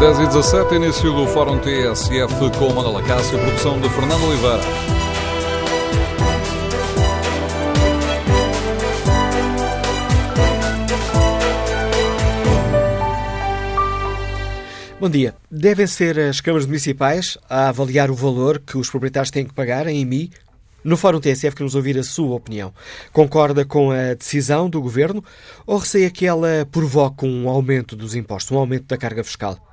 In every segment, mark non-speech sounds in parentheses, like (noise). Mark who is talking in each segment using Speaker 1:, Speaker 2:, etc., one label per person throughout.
Speaker 1: 10 e 17 início do Fórum TSF com Manuela Cássio, produção de Fernando Oliveira.
Speaker 2: Bom dia. Devem ser as câmaras municipais a avaliar o valor que os proprietários têm que pagar em IMI no Fórum TSF queremos ouvir a sua opinião. Concorda com a decisão do Governo ou receia que ela provoque um aumento dos impostos, um aumento da carga fiscal?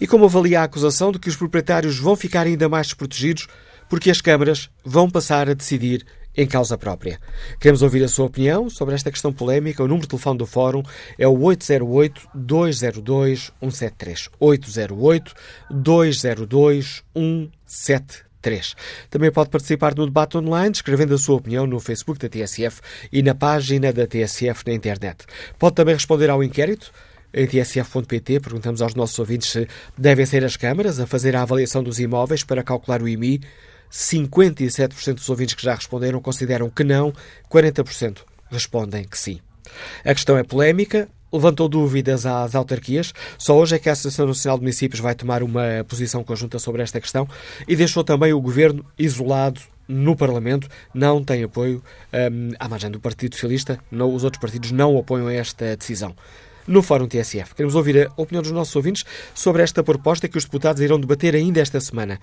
Speaker 2: E como avalia a acusação de que os proprietários vão ficar ainda mais desprotegidos porque as câmaras vão passar a decidir em causa própria. Queremos ouvir a sua opinião sobre esta questão polémica. O número de telefone do Fórum é o 808-202-173. 808-202-173. 3. Também pode participar no debate online, escrevendo a sua opinião no Facebook da TSF e na página da TSF na internet. Pode também responder ao inquérito em tsf.pt. Perguntamos aos nossos ouvintes se devem ser as câmaras a fazer a avaliação dos imóveis para calcular o IMI. 57% dos ouvintes que já responderam consideram que não, 40% respondem que sim. A questão é polémica, levantou dúvidas às autarquias. Só hoje é que a Associação Nacional de Municípios vai tomar uma posição conjunta sobre esta questão e deixou também o governo isolado no Parlamento, não tem apoio um, à margem do Partido Socialista, não, os outros partidos não apoiam esta decisão. No Fórum TSF, queremos ouvir a opinião dos nossos ouvintes sobre esta proposta que os deputados irão debater ainda esta semana.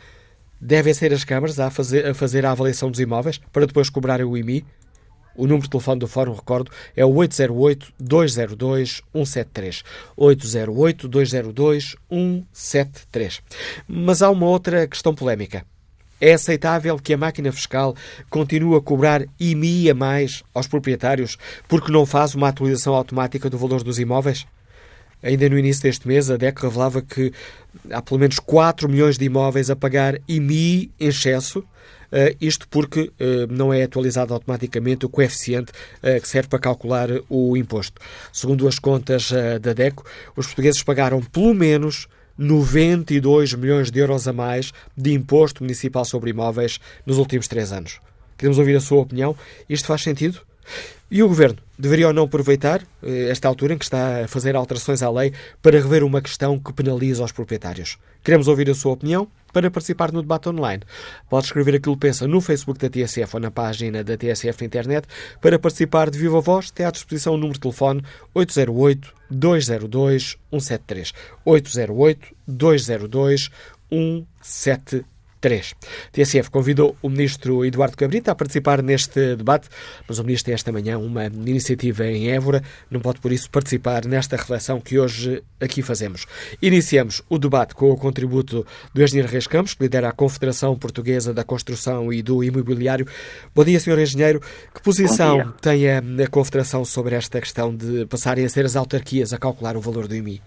Speaker 2: Devem ser as câmaras a fazer, a fazer a avaliação dos imóveis para depois cobrarem o IMI? O número de telefone do Fórum, recordo, é o 808-202-173. 808-202-173. Mas há uma outra questão polémica. É aceitável que a máquina fiscal continue a cobrar IMI a mais aos proprietários porque não faz uma atualização automática do valor dos imóveis? Ainda no início deste mês, a DEC revelava que há pelo menos 4 milhões de imóveis a pagar IMI em excesso, Uh, isto porque uh, não é atualizado automaticamente o coeficiente uh, que serve para calcular o imposto. Segundo as contas da DECO, os portugueses pagaram pelo menos 92 milhões de euros a mais de imposto municipal sobre imóveis nos últimos três anos. Queremos ouvir a sua opinião. Isto faz sentido? E o Governo deveria ou não aproveitar esta altura em que está a fazer alterações à lei para rever uma questão que penaliza os proprietários? Queremos ouvir a sua opinião para participar no debate online. Pode escrever aquilo que pensa no Facebook da TSF ou na página da TSF na internet. Para participar de viva voz, tem à disposição o número de telefone 808 202 173. 808 202 173. 3. TSF convidou o ministro Eduardo Cabrita a participar neste debate, mas o ministro tem esta manhã uma iniciativa em Évora, não pode por isso participar nesta reflexão que hoje aqui fazemos. Iniciamos o debate com o contributo do engenheiro Reis Campos, que lidera a Confederação Portuguesa da Construção e do Imobiliário. Bom dia, senhor engenheiro. Que posição tem a, a Confederação sobre esta questão de passarem a ser as autarquias a calcular o valor do IMI?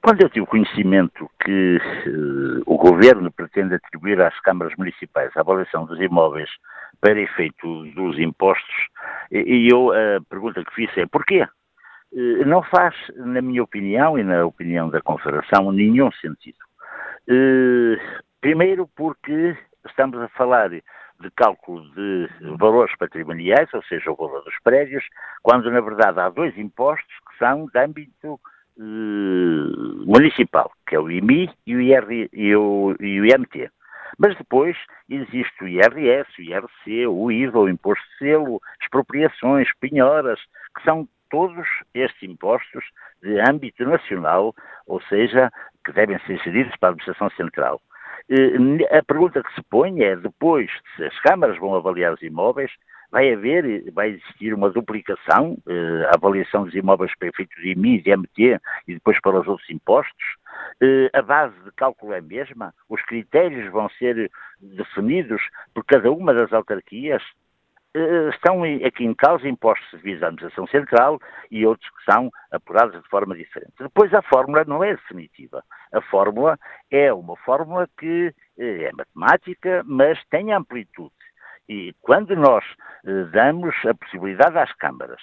Speaker 3: Quando eu tive conhecimento que uh, o Governo pretende atribuir às câmaras municipais a avaliação dos imóveis para efeito dos impostos, e eu a pergunta que fiz é porquê? Uh, não faz, na minha opinião e na opinião da Confederação, nenhum sentido. Uh, primeiro porque estamos a falar de cálculo de valores patrimoniais, ou seja, o valor dos prédios, quando na verdade há dois impostos que são de âmbito uh, municipal, que é o IMI e o, IR, e, o, e o IMT. Mas depois existe o IRS, o IRC, o IVA, o Imposto de Selo, expropriações, penhoras, que são todos estes impostos de âmbito nacional, ou seja, que devem ser geridos para a Administração Central. Eh, a pergunta que se põe é, depois, se as câmaras vão avaliar os imóveis, vai haver, vai existir uma duplicação, eh, a avaliação dos imóveis para efeitos de IMI, de MT e depois para os outros impostos. Eh, a base de cálculo é a mesma, os critérios vão ser definidos por cada uma das autarquias. Eh, estão aqui em causa impostos devidos à administração central e outros que são apurados de forma diferente. Depois a fórmula não é definitiva. A fórmula é uma fórmula que é matemática, mas tem amplitude. E quando nós eh, damos a possibilidade às câmaras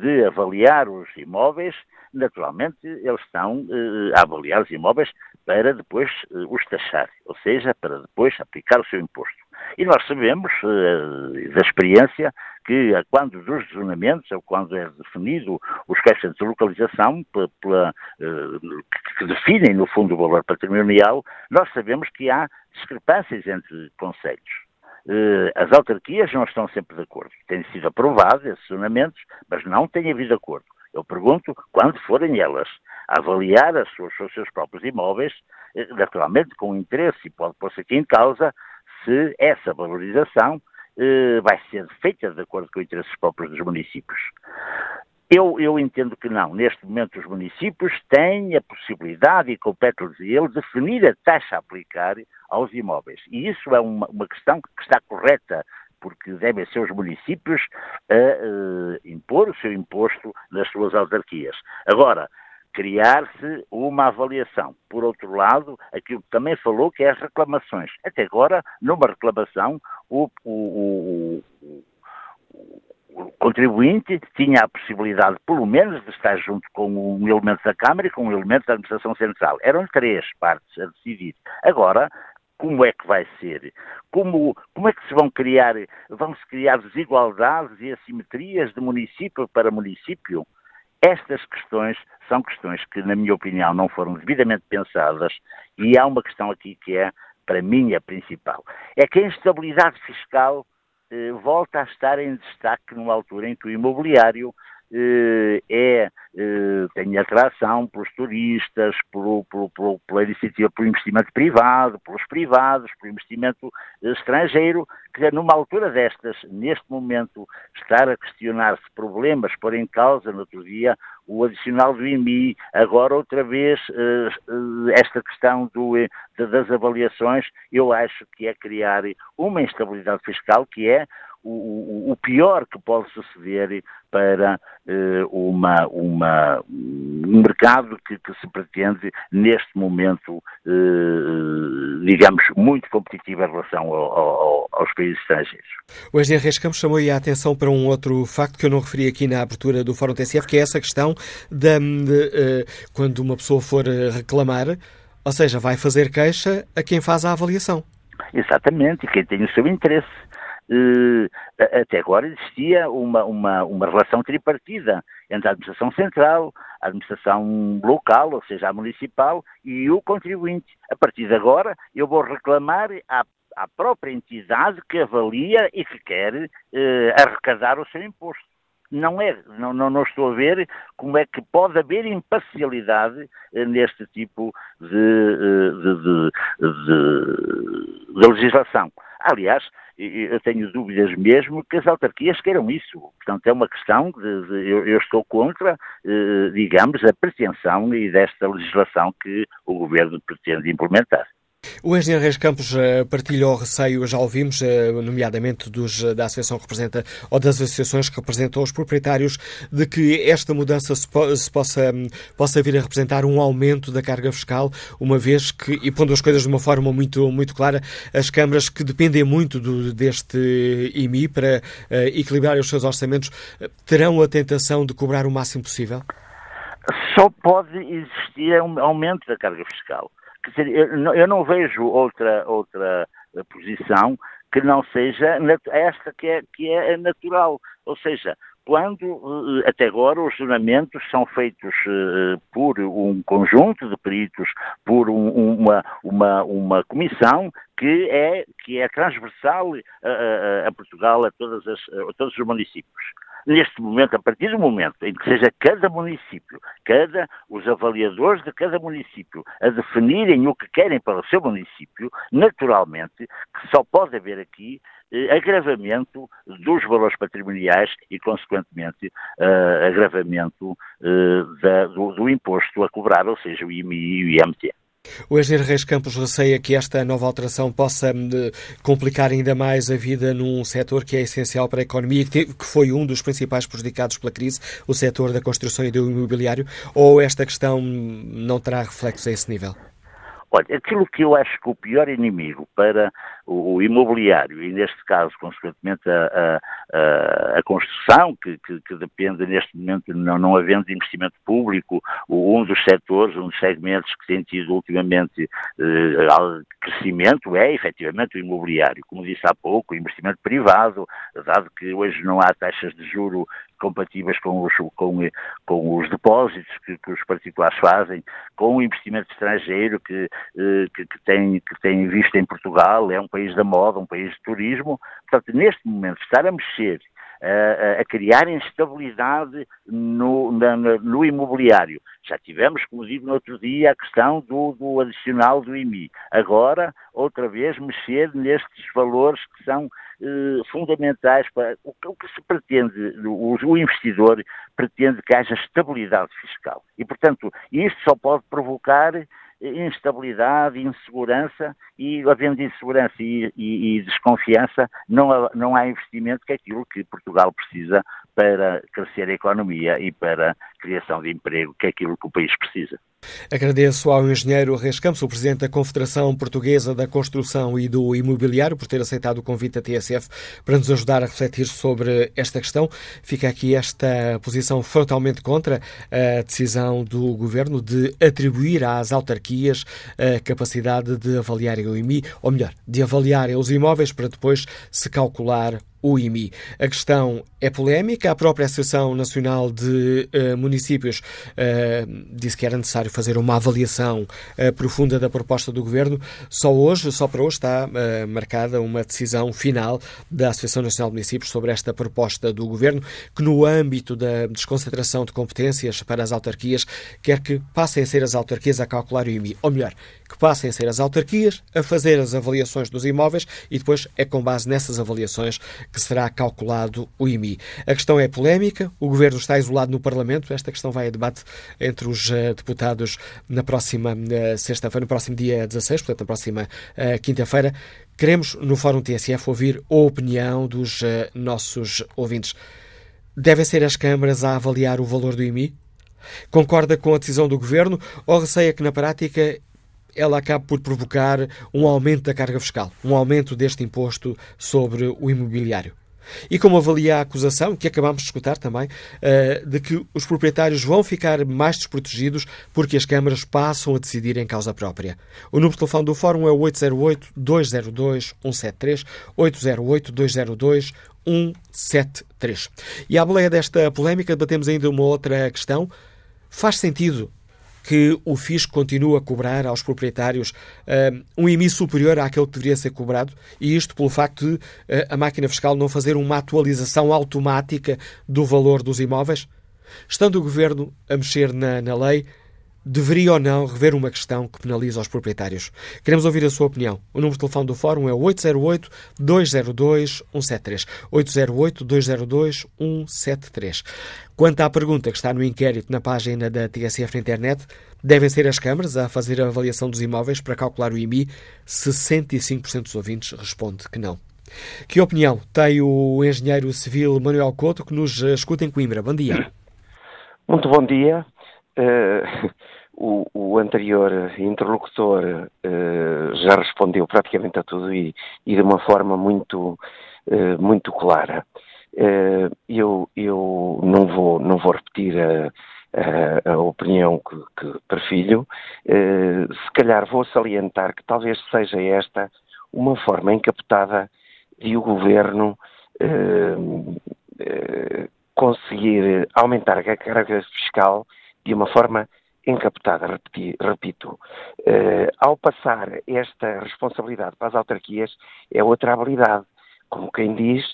Speaker 3: de avaliar os imóveis, naturalmente eles estão eh, a avaliar os imóveis para depois eh, os taxar, ou seja, para depois aplicar o seu imposto. E nós sabemos, da experiência, que quando dos desonamentos, ou quando é definido os caixas de localização, pela, que definem, no fundo, o valor patrimonial, nós sabemos que há discrepâncias entre conselhos. As autarquias não estão sempre de acordo. Têm sido aprovados esses zonamentos, mas não tem havido acordo. Eu pergunto, quando forem elas a avaliar as suas, os seus próprios imóveis, eh, naturalmente com interesse, e pode pôr-se aqui em causa se essa valorização eh, vai ser feita de acordo com os interesses próprios dos municípios. Eu, eu, entendo que não. Neste momento, os municípios têm a possibilidade, e compete-lhes a eles, definir a taxa a aplicar aos imóveis. E isso é uma, uma questão que está correta porque devem ser os municípios a uh, impor o seu imposto nas suas autarquias. Agora, criar-se uma avaliação. Por outro lado, aquilo que também falou, que é as reclamações. Até agora, numa reclamação, o, o, o, o contribuinte tinha a possibilidade, pelo menos, de estar junto com um elemento da Câmara e com um elemento da Administração Central. Eram três partes a decidir. Agora, como é que vai ser? Como, como é que se vão criar, vão-se criar desigualdades e assimetrias de município para município? Estas questões são questões que, na minha opinião, não foram devidamente pensadas e há uma questão aqui que é, para mim, a principal. É que a instabilidade fiscal volta a estar em destaque numa altura em que o imobiliário eh, é, eh, tem atração pelos turistas, pelo, pelo, pelo, pela iniciativa, pelo investimento privado, pelos privados, pelo investimento estrangeiro, que numa altura destas, neste momento, estar a questionar-se problemas, pôr em causa, no outro dia, o adicional do IMI, agora outra vez esta questão do, das avaliações, eu acho que é criar uma instabilidade fiscal que é o, o, pior que pode suceder para uh, uma, uma, um mercado que, que, se pretende, neste momento, uh, digamos, muito competitivo em relação ao, ao, aos países estrangeiros.
Speaker 2: O engenheiro Reis Campos chamou a atenção para um outro facto que eu não referi aqui na abertura do Fórum TSF, que é essa questão de, de uh, quando uma pessoa for reclamar, ou seja, vai fazer queixa a quem faz a avaliação.
Speaker 3: Exatamente, e quem tem o seu interesse. Uh, até agora existia uma, uma, uma relação tripartida entre a administração central, a administração local, ou seja, a municipal, e o contribuinte. A partir de agora, eu vou reclamar à, à própria entidade que avalia e que quer uh, arrecadar o seu imposto não é, não, não, não, estou a ver como é que pode haver imparcialidade eh, neste tipo de, de, de, de legislação. Aliás, eu tenho dúvidas mesmo que as autarquias queiram isso. Portanto, é uma questão de, de eu, eu, estou contra, eh, digamos, a pretensão e desta legislação que o governo pretende implementar.
Speaker 2: O engenheiro Reis Campos eh, partilha o receio, já ouvimos, eh, nomeadamente dos, eh, da associação que representa, ou das associações que representam os proprietários, de que esta mudança se, se possa, possa vir a representar um aumento da carga fiscal, uma vez que, e pondo as coisas de uma forma muito, muito clara, as câmaras que dependem muito do, deste IMI para uh, equilibrar os seus orçamentos, terão a tentação de cobrar o máximo possível?
Speaker 3: Só pode existir um aumento da carga fiscal dizer, eu não, eu não vejo outra, outra posição que não seja esta que é, que é natural. Ou seja, quando eh, até agora os jornamentos são feitos uh, por um conjunto de peritos, por um, uma, uma, uma comissão que é, que é transversal a, a Portugal, a, todas as, a todos os municípios neste momento, a partir do momento em que seja cada município, cada, os avaliadores de cada município a definirem o que querem para o seu município, naturalmente que só pode haver aqui eh, agravamento dos valores patrimoniais e, consequentemente, eh, agravamento eh, da, do, do, imposto a cobrar, ou seja, o IMI e o IMT.
Speaker 2: O engenheiro Reis Campos receia que esta nova alteração possa hum, complicar ainda mais a vida num setor que é essencial para a economia, que foi um dos principais prejudicados pela crise, o setor da construção e do imobiliário, ou esta questão não terá reflexos a esse nível?
Speaker 3: Olha, aquilo que eu acho que o pior inimigo para o, o imobiliário e, neste caso, consequentemente, a, a, a construção, que, que, que, depende, neste momento, não, não havendo investimento público, um dos setores, um dos segmentos que tem tido ultimamente eh, crescimento é, efetivamente, o imobiliário. Como disse há pouco, o investimento privado, dado que hoje não há taxas de juro compatíveis com os, com, com os depósitos que, que, os particulares fazem, com o investimento estrangeiro que, eh, que, que, tem, que tem visto em Portugal, é um país da moda, um país de turismo. Portanto, neste momento, estar a mexer a, a criar instabilidade no, na, no, imobiliário. Já tivemos, como digo no outro dia, a questão do, do, adicional do IMI. Agora, outra vez, mexer nestes valores que são eh, fundamentais para o, o, que se pretende, o, o, investidor pretende que haja estabilidade fiscal. E, portanto, isto só pode provocar instabilidade, insegurança e, havendo insegurança e, e, e desconfiança, não há, não há investimento que é aquilo que Portugal precisa para crescer a economia e para a criação de emprego, que é aquilo que o país precisa.
Speaker 2: Agradeço ao engenheiro Reis Campos, o presidente da Confederação Portuguesa da Construção e do Imobiliário, por ter aceitado o convite da TSF para nos ajudar a refletir sobre esta questão. Fica aqui esta posição frontalmente contra a decisão do governo de atribuir às autarquias a capacidade de avaliarem o IMI, ou melhor, de avaliarem os imóveis para depois se calcular o IMI. A questão é polémica. A própria Associação Nacional de uh, Municípios uh, disse que era necessário fazer uma avaliação uh, profunda da proposta do Governo. Só hoje, só para hoje, está marcada uma decisão final da Associação Nacional de Municípios sobre esta proposta do Governo, que no âmbito da desconcentração de competências para as autarquias, quer que passem a ser as autarquias a calcular o IMI. Ou melhor, que passem a ser as autarquias a fazer as avaliações dos imóveis e depois é com base nessas avaliações que será calculado o IMI. A questão é polémica, o Governo está isolado no Parlamento, esta questão vai a debate entre os uh, deputados na próxima uh, sexta-feira, no próximo dia 16, portanto, na próxima uh, quinta-feira. Queremos, no Fórum TSF, ouvir a opinião dos nossos ouvintes. Devem ser as câmaras a avaliar o valor do IMI? Concorda com a decisão do Governo ou receia que, na prática, ela acaba por provocar um aumento da carga fiscal, um aumento deste imposto sobre o imobiliário. E como avalia a acusação, que acabamos de escutar também, uh, de que os proprietários vão ficar mais desprotegidos porque as câmaras passam a decidir em causa própria. O número de telefone do Fórum é o 808-202-173, 808-202-173. E à boleia desta polémica, debatemos ainda uma outra questão. Faz sentido que o fisco continua a cobrar aos proprietários uh, um IMI superior àquele que deveria ser cobrado, e isto pelo facto de uh, a máquina fiscal não fazer uma atualização automática do valor dos imóveis? Estando o governo a mexer na, na lei, deveria ou não rever uma questão que penaliza os proprietários? Queremos ouvir a sua opinião. O número de telefone do Fórum é 808-202-173. 808-202-173. Quanto à pergunta que está no inquérito na página da TSF na internet, devem ser as câmaras a fazer a avaliação dos imóveis para calcular o IMI? 65% dos ouvintes responde que não. Que opinião tem o engenheiro civil Manuel Couto, que nos escuta em Coimbra? Bom dia.
Speaker 4: Muito bom dia. Uh, o, o, anterior interlocutor uh, já respondeu praticamente a tudo e, e de uma forma muito, uh, muito clara. eu eu não, vou, não vou repetir a, a, a opinião que, que prefiro. se calhar vou salientar que talvez seja esta uma forma encapetada de o governo conseguir aumentar a carga fiscal de uma forma encapotada, repeti, repito. Uh, ao passar esta responsabilidade para as autarquias, é outra habilidade. Como quem diz,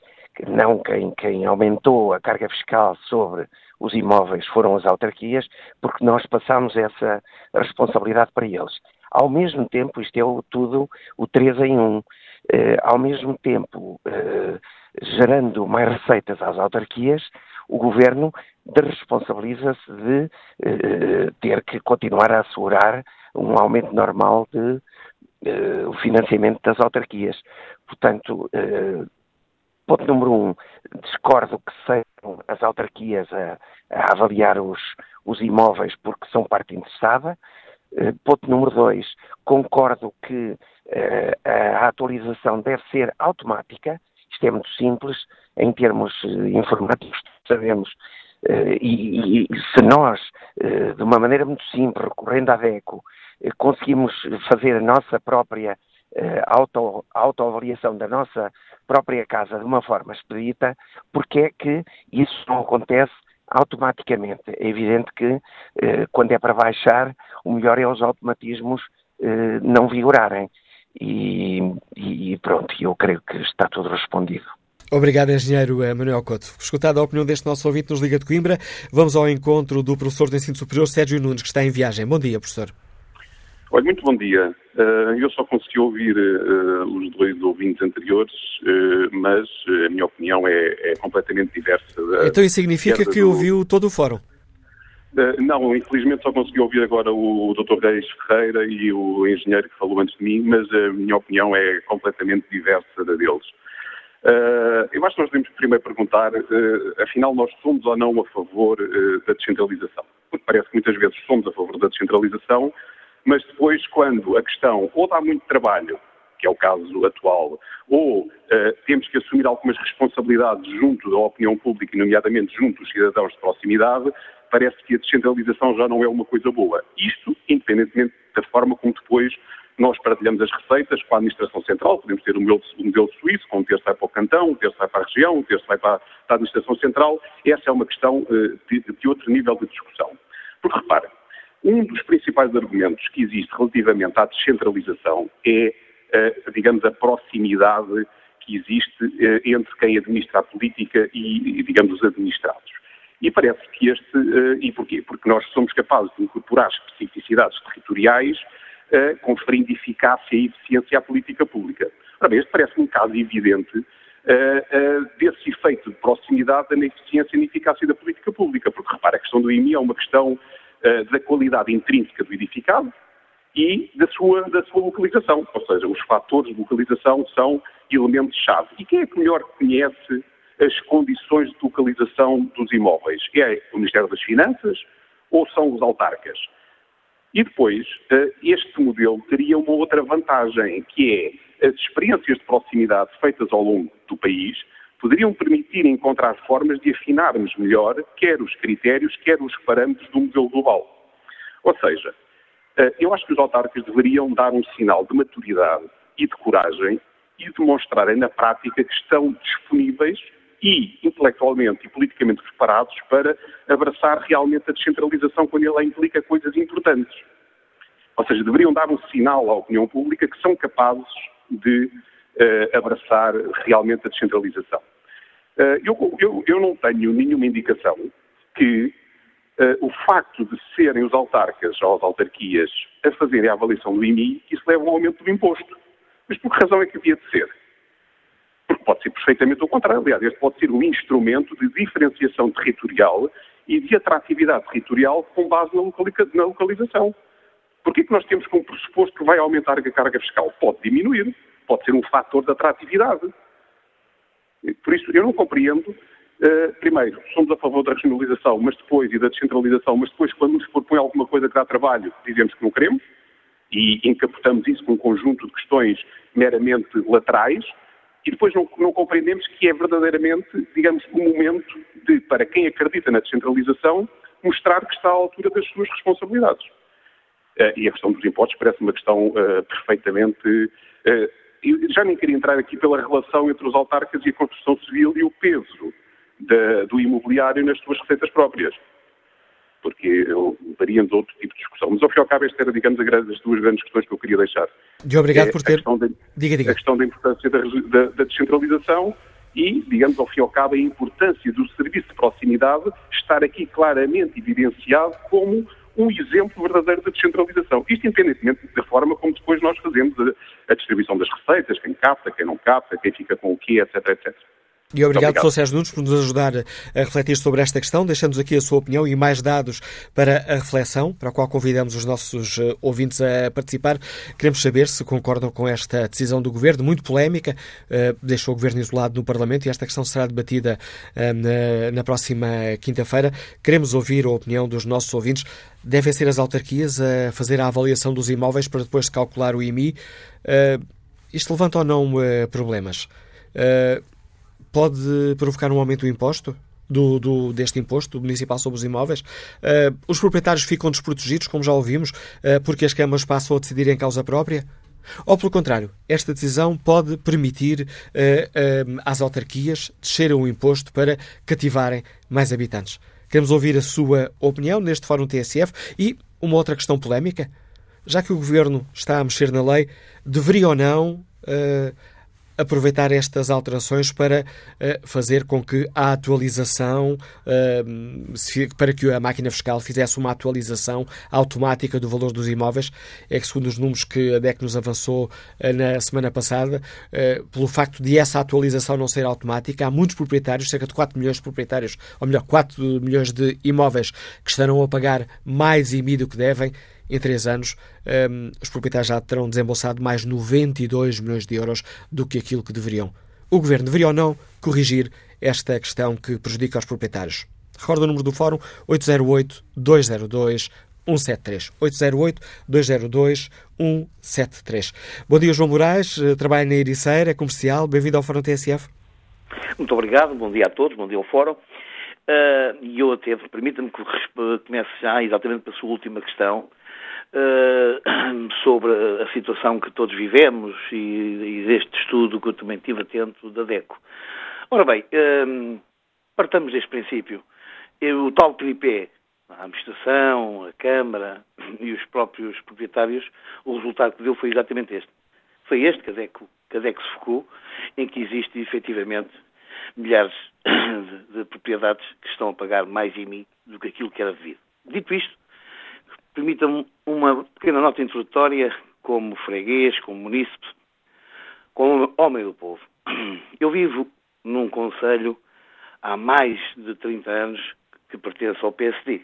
Speaker 4: não quem, quem aumentou a carga fiscal sobre os imóveis foram as autarquias, porque nós passamos essa responsabilidade para eles. Ao mesmo tempo, isto é o, tudo o 3 em 1, uh, ao mesmo tempo, uh, gerando mais receitas às autarquias, o governo responsabiliza-se de eh, ter que continuar a assegurar um aumento normal de eh, o financiamento das autarquias. Portanto, eh, ponto número um, discordo que sejam as autarquias a, a avaliar os, os imóveis porque são parte interessada. Eh, ponto número dois, concordo que a atualização deve ser automática, isto é muito simples, em termos informáticos, sabemos e, e, se nós, de uma maneira muito simples, recorrendo à DECO, conseguimos fazer a nossa própria auto, autoavaliação da nossa própria casa de uma forma expedita, porque é que isso não acontece automaticamente. É evidente que quando é para baixar, o melhor é os automatismos não vigorarem. E, e pronto, eu creio que está tudo respondido.
Speaker 2: Obrigado, engenheiro eh, Manuel Couto. Escutada a opinião deste nosso ouvinte nos Liga de Coimbra, vamos ao encontro do professor de ensino superior Sérgio Nunes, que está em viagem. Bom dia, professor.
Speaker 5: Olha, muito bom dia. Eh, eu só consegui ouvir eh, os dois ouvintes anteriores, mas a minha opinião é, é completamente diversa.
Speaker 2: Então isso significa que do... ouviu todo o fórum?
Speaker 5: Não, infelizmente só consegui ouvir agora o Dr. Reis Ferreira e o engenheiro que falou antes de mim, mas a minha opinião é completamente diversa da deles. Uh, eu acho que nós devemos primeiro perguntar, uh, afinal, nós somos ou não a favor uh, da descentralização? Porque parece que muitas vezes somos a favor da descentralização, mas depois, quando a questão ou dá muito trabalho, que é o caso atual, ou temos que assumir algumas responsabilidades junto da opinião pública, e nomeadamente junto dos cidadãos de proximidade, parece que a descentralização já não é uma coisa boa. Isto, independentemente da forma como depois nós partilhamos as receitas com a Administração Central, podemos ter o modelo, o modelo suíço, com um terço vai para o cantão, um terço vai para a região, um terço vai para a Administração Central. Essa é uma questão uh, de, de, outro nível de discussão. Porque, repara, um dos principais argumentos que existe relativamente à descentralização é, uh, digamos, a proximidade que existe uh, entre quem administra a política e, digamos, os administrados. E parece que este. e porquê? Porque nós somos capazes de incorporar especificidades territoriais conferindo eficácia e eficiência à política pública. Ora bem, este parece-me um caso evidente uh, desse efeito de proximidade na eficiência e na eficácia da política pública, porque repara, a questão do IMI é uma questão uh, da qualidade intrínseca do edificado e da sua, da sua localização, ou seja, os fatores de localização são elementos-chave. E quem é que melhor conhece as condições de localização dos imóveis? É o Ministério das Finanças ou são os autarcas? E depois, eh, este modelo teria uma outra vantagem, que é as experiências de proximidade feitas ao longo do país poderiam permitir encontrar formas de afinarmos melhor quer os critérios, quer os parâmetros do modelo global. Ou seja, eh, eu acho que os autarcas deveriam dar um sinal de maturidade e de coragem e demonstrarem na prática que estão disponíveis e intelectualmente e politicamente preparados para abraçar realmente a descentralização quando ela implica coisas importantes. Ou seja, deveriam dar um sinal à opinião pública que são capazes de uh, abraçar realmente a descentralização. Uh, eu, eu, eu, não tenho nenhuma indicação que uh, o facto de serem os autarcas ou as autarquias a fazerem a avaliação do IMI, isso leva a um aumento do imposto. Mas por que razão é que havia de ser? Pode ser perfeitamente o contrário. Aliás, este pode ser um instrumento de diferenciação territorial e de atratividade territorial com base na, localização. Porquê que nós temos como pressuposto que vai aumentar a carga fiscal? Pode diminuir, pode ser um fator de atratividade. Por isso, eu não compreendo, uh, primeiro, somos a favor da regionalização, mas depois, e da descentralização, mas depois, quando nos propõe alguma coisa que dá trabalho, dizemos que não queremos, e encapotamos isso com um conjunto de questões meramente laterais, e depois não, não, compreendemos que é verdadeiramente, digamos, o um momento de, para quem acredita na descentralização, mostrar que está à altura das suas responsabilidades. Uh, e a questão dos impostos parece uma questão uh, perfeitamente. Uh, já nem queria entrar aqui pela relação entre os autarcas e a construção civil e o peso de, do imobiliário nas suas receitas próprias porque levaríamos outro tipo de discussão. Mas ao fim e ao cabo, estas eram, digamos, as duas grandes questões que eu queria deixar.
Speaker 2: E obrigado
Speaker 5: é
Speaker 2: por ter.
Speaker 5: A
Speaker 2: diga, diga.
Speaker 5: A questão da importância da, da, da, descentralização e, digamos, ao fim e ao cabo, a importância do serviço de proximidade estar aqui claramente evidenciado como um exemplo verdadeiro da descentralização. Isto independentemente da forma como depois nós fazemos a, a distribuição das receitas, quem capta, quem não capta, quem fica com o quê, etc, etc.
Speaker 2: E obrigado, Sr. Sérgio Nunes, por nos ajudar a refletir sobre esta questão, deixando-nos aqui a sua opinião e mais dados para a reflexão, para a qual convidamos os nossos eh, ouvintes a participar. Queremos saber se concordam com esta decisão do Governo, muito polémica, eh, deixou o Governo isolado no Parlamento e esta questão será debatida eh, na próxima quinta-feira. Queremos ouvir a opinião dos nossos ouvintes. Devem ser as autarquias a fazer a avaliação dos imóveis para depois calcular o IMI. Isto levanta ou não problemas? Pode provocar um aumento do imposto? Do, do, deste imposto municipal sobre os imóveis. Uh, os proprietários ficam desprotegidos, como já ouvimos, uh, porque as câmaras passam a decidir em causa própria? Ou, pelo contrário, esta decisão pode permitir uh, às autarquias descerem o imposto para cativarem mais habitantes? Queremos ouvir a sua opinião neste Fórum TSF e uma outra questão polémica. Já que o Governo está a mexer na lei, deveria ou não aproveitar estas alterações para uh, fazer com que a atualização, se, para que a máquina fiscal fizesse uma atualização automática do valor dos imóveis. É que, segundo os números que a DEC nos avançou uh, na semana passada, pelo facto de essa atualização não ser automática, há muitos proprietários, cerca de 4 milhões de proprietários, ou melhor, 4 milhões de imóveis que estarão a pagar mais IMI do que devem em três anos, um, os proprietários já terão desembolsado mais 92 milhões de euros do que aquilo que deveriam. O Governo deveria ou não corrigir esta questão que prejudica os proprietários? Recordo o número do Fórum 808-202 173. 808-202-173. Bom dia, João Moraes. Eh, trabalha na Ericeira, comercial. Bem-vindo ao Fórum TSF.
Speaker 6: Muito obrigado. Bom dia a todos. Bom dia ao Fórum. Uh, e eu até, permita-me que comece já exatamente para a sua última questão, uh, (clears throat) sobre a situação que todos vivemos e, e, deste estudo que eu também tive atento da DECO. Ora bem, uh, partamos deste princípio. O tal tripé, a administração, a Câmara (clears throat) e os próprios proprietários, o resultado que deu foi exatamente este. Foi este que a DECO, que a DECO se focou, em que existe efetivamente milhares (clears throat) de, de propriedades que estão a pagar mais mim do que aquilo que era devido. Dito isto, Permita-me uma pequena nota introdutória como freguês, como munícipe, como homem do povo. Eu vivo num conselho há mais de 30 anos que pertence ao PSD.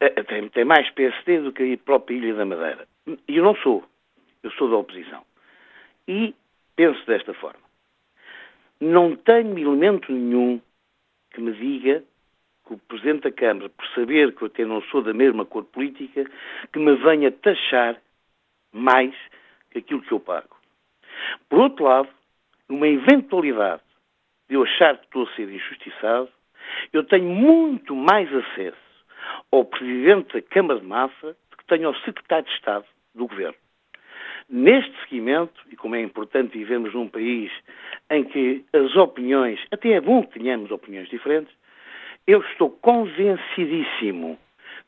Speaker 6: Eh, tem, tem, mais PSD do que a própria Ilha da Madeira. E eu não sou. Eu sou da oposição. E penso desta forma. Não tenho elemento nenhum que me diga que o Presidente da Câmara, por saber que eu até não sou da mesma cor política, que me venha taxar mais que aquilo que eu pago. Por outro lado, numa eventualidade de eu achar que estou a ser injustiçado, eu tenho muito mais acesso ao Presidente da Câmara de Massa do que tenho ao Secretário de Estado do Governo. Neste seguimento, e como é importante vivemos num país em que as opiniões, até é bom que tenhamos opiniões diferentes, eu estou convencidíssimo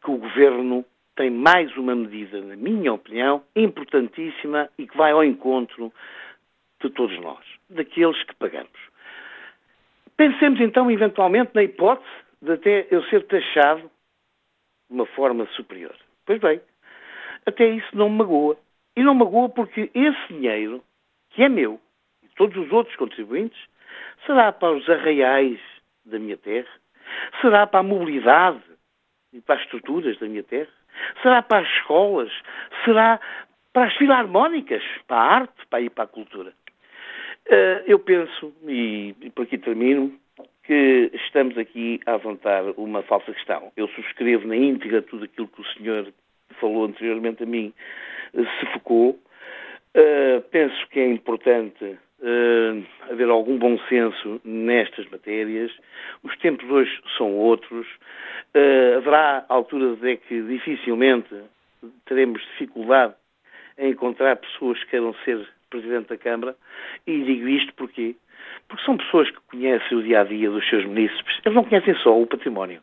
Speaker 6: que o Governo tem mais uma medida, na minha opinião, importantíssima e que vai ao encontro de todos nós, daqueles que pagamos. Pensemos então, eventualmente, na hipótese de até eu ser taxado de uma forma superior. Pois bem, até isso não me magoa. E não me magoa porque esse dinheiro, que é meu, e todos os outros contribuintes, será para os arraiais da minha terra, Será para a mobilidade e para as estruturas da minha terra? Será para as escolas? Será para as filarmónicas? Para a arte? Para, ir para a cultura? Uh, eu penso, e, por aqui termino, que estamos aqui a avançar uma falsa questão. Eu subscrevo na íntegra tudo aquilo que o senhor falou anteriormente a mim, se focou. Uh, penso que é importante uh, haver algum bom senso nestas matérias. Os tempos hoje são outros. Uh, haverá alturas em que dificilmente teremos dificuldade em encontrar pessoas que queiram ser Presidente da Câmara. E digo isto porque porque são pessoas que conhecem o dia a dia dos seus munícipes. Eles não conhecem só o património.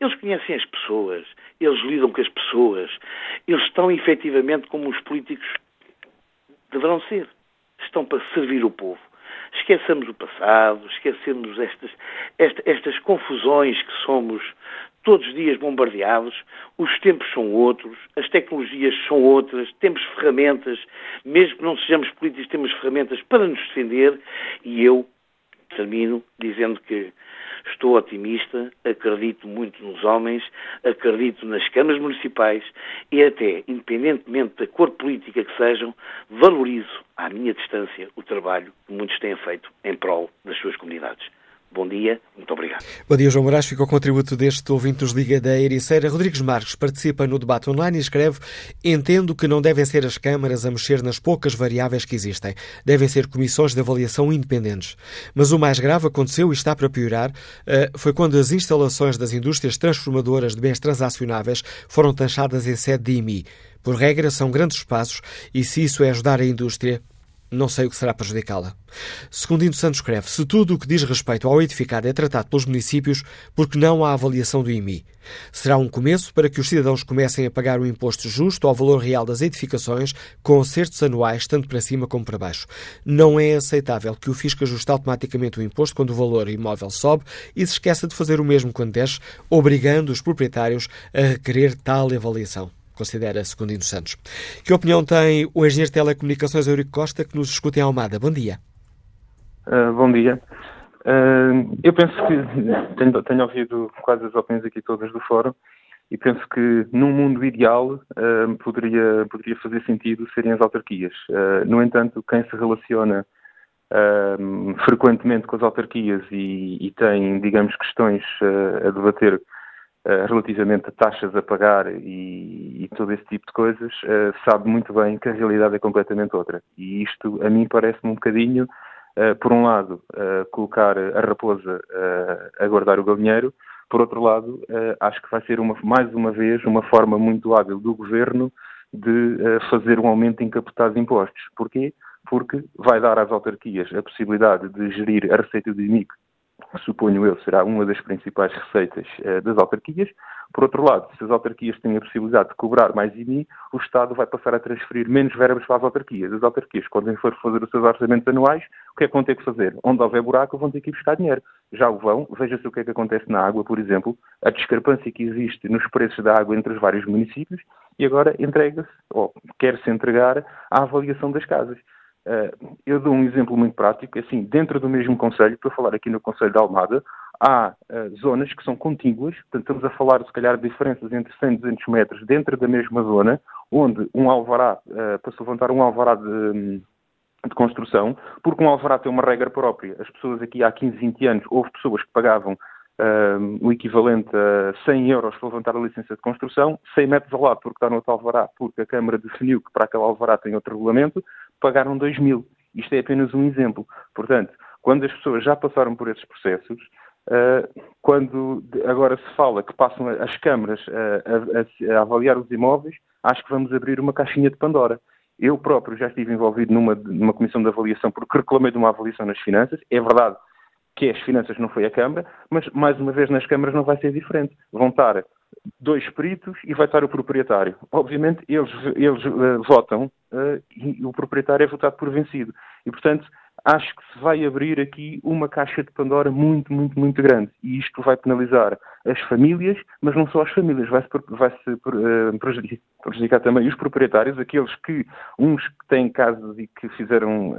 Speaker 6: Eles conhecem as pessoas, eles lidam com as pessoas, eles estão efetivamente como os políticos deverão ser estão para servir o povo. Esqueçamos o passado, esquecemos estas, estas, estas confusões que somos todos os dias bombardeados, os tempos são outros, as tecnologias são outras, temos ferramentas, mesmo que não sejamos políticos, temos ferramentas para nos defender e eu
Speaker 7: termino dizendo que estou otimista, acredito muito nos homens, acredito nas câmaras municipais e até, independentemente da cor política que sejam, valorizo à minha distância o trabalho que muitos têm feito em prol das suas comunidades. Bom dia, muito obrigado.
Speaker 2: Bom dia, João Moraes. Fica o contributo deste ouvinte dos Liga da Ericeira. Rodrigues Marques participa no debate online e escreve: Entendo que não devem ser as câmaras a mexer nas poucas variáveis que existem. Devem ser comissões de avaliação independentes. Mas o mais grave aconteceu e está para piorar eh, foi quando as instalações das indústrias transformadoras de bens transacionáveis foram taxadas em sede de IMI. Por regra, são grandes espaços e se isso é ajudar a indústria, não sei o que será prejudicá-la. Segundino Santos escreve: se tudo o que diz respeito ao edificado é tratado pelos municípios, porque não há avaliação do IMI? Será um começo para que os cidadãos comecem a pagar o imposto justo ao valor real das edificações, com acertos anuais, tanto para cima como para baixo. Não é aceitável que o fisco ajuste automaticamente o imposto quando o valor imóvel sobe e se esqueça de fazer o mesmo quando desce, obrigando os proprietários a requerer tal avaliação considera Secundino Santos. Que opinião tem o engenheiro de telecomunicações Eurico Costa, que nos escuta em Almada? Bom dia.
Speaker 8: Uh, bom dia. Uh, eu penso que (laughs) tenho, tenho, ouvido quase as opiniões aqui todas do fórum e penso que num mundo ideal uh, poderia, poderia fazer sentido serem as autarquias. no entanto, quem se relaciona frequentemente com as autarquias e, e tem, digamos, questões a debater relativamente a taxas a pagar e, e, todo esse tipo de coisas, uh, sabe muito bem que a realidade é completamente outra. E isto, a mim, parece-me um bocadinho, uh, por um lado, colocar a raposa a guardar o galinheiro, por outro lado, acho que vai ser uma, mais uma vez uma forma muito hábil do governo de fazer um aumento encapotável de impostos. Porquê? Porque vai dar às autarquias a possibilidade de gerir a receita do IMIC suponho eu, será uma das principais receitas uh, das autarquias. Por outro lado, se as autarquias têm a possibilidade de cobrar mais IMI, o Estado vai passar a transferir menos verbas para as autarquias. As autarquias, quando for fazer os seus orçamentos anuais, o que é que vão ter que fazer? Onde houver buraco, vão ter que ir buscar dinheiro. Já o vão, veja-se o que é que acontece na água, por exemplo, a discrepância que existe nos preços da água entre os vários municípios, e agora entrega-se, ou quer-se entregar, à avaliação das casas. Uh, eu dou um exemplo muito prático, assim, dentro do mesmo Conselho, estou a falar aqui no Conselho de Almada, há uh, zonas que são contíguas, portanto estamos a falar, se calhar, de diferenças entre 100 e 200 metros dentro da mesma zona, onde um alvará, uh, para se levantar um alvará de, de construção, porque um alvará tem uma regra própria. As pessoas aqui há 15, 20 anos, houve pessoas que pagavam o equivalente a 100 euros para levantar a licença de construção, 100 metros ao lado porque está no outro alvará, porque a Câmara definiu que para aquele alvará tem outro regulamento, pagaram 2 mil. Isto é apenas um exemplo. Portanto, quando as pessoas já passaram por esses processos, uh, quando agora se fala que passam as câmaras a, a, a, avaliar os imóveis, acho que vamos abrir uma caixinha de Pandora. Eu próprio já estive envolvido numa, numa comissão de avaliação porque reclamei de uma avaliação nas finanças. É verdade que as finanças não foi a Câmara, mas mais uma vez nas câmaras não vai ser diferente. Vão estar dois peritos e vai estar o proprietário. Obviamente eles, eles uh, votam uh, e o proprietário é votado por vencido. E, portanto, acho que se vai abrir aqui uma caixa de Pandora muito, muito, muito grande. E isto vai penalizar as famílias, mas não só as famílias, vai-se vai uh, prejudicar, prejudicar, também os proprietários, aqueles que, uns que têm casas e que fizeram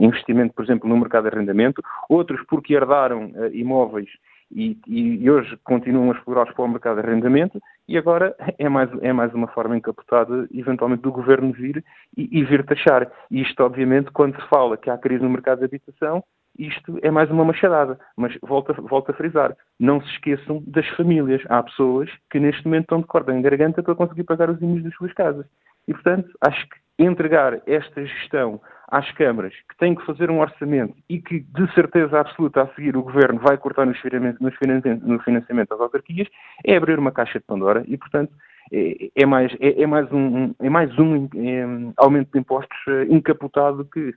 Speaker 8: investimento, por exemplo, no mercado de arrendamento, outros porque herdaram imóveis e, e, hoje continuam a explorar para o mercado de arrendamento e agora é mais, é mais uma forma encapotada, eventualmente, do governo vir e, e, vir taxar. E isto, obviamente, quando se fala que há crise no mercado de habitação, isto é mais uma machadada. Mas volto, volto a frisar, não se esqueçam das famílias. Há pessoas que neste momento estão de corda em garganta para conseguir pagar os imóveis das suas casas. E, portanto, acho que entregar esta gestão às câmaras, que têm que fazer um orçamento e que, de certeza absoluta, a seguir o governo vai cortar no financiamento das autarquias, é abrir uma caixa de Pandora e, portanto, é, é mais, é, é, mais um, é mais um é, aumento de impostos eh, encapotado que,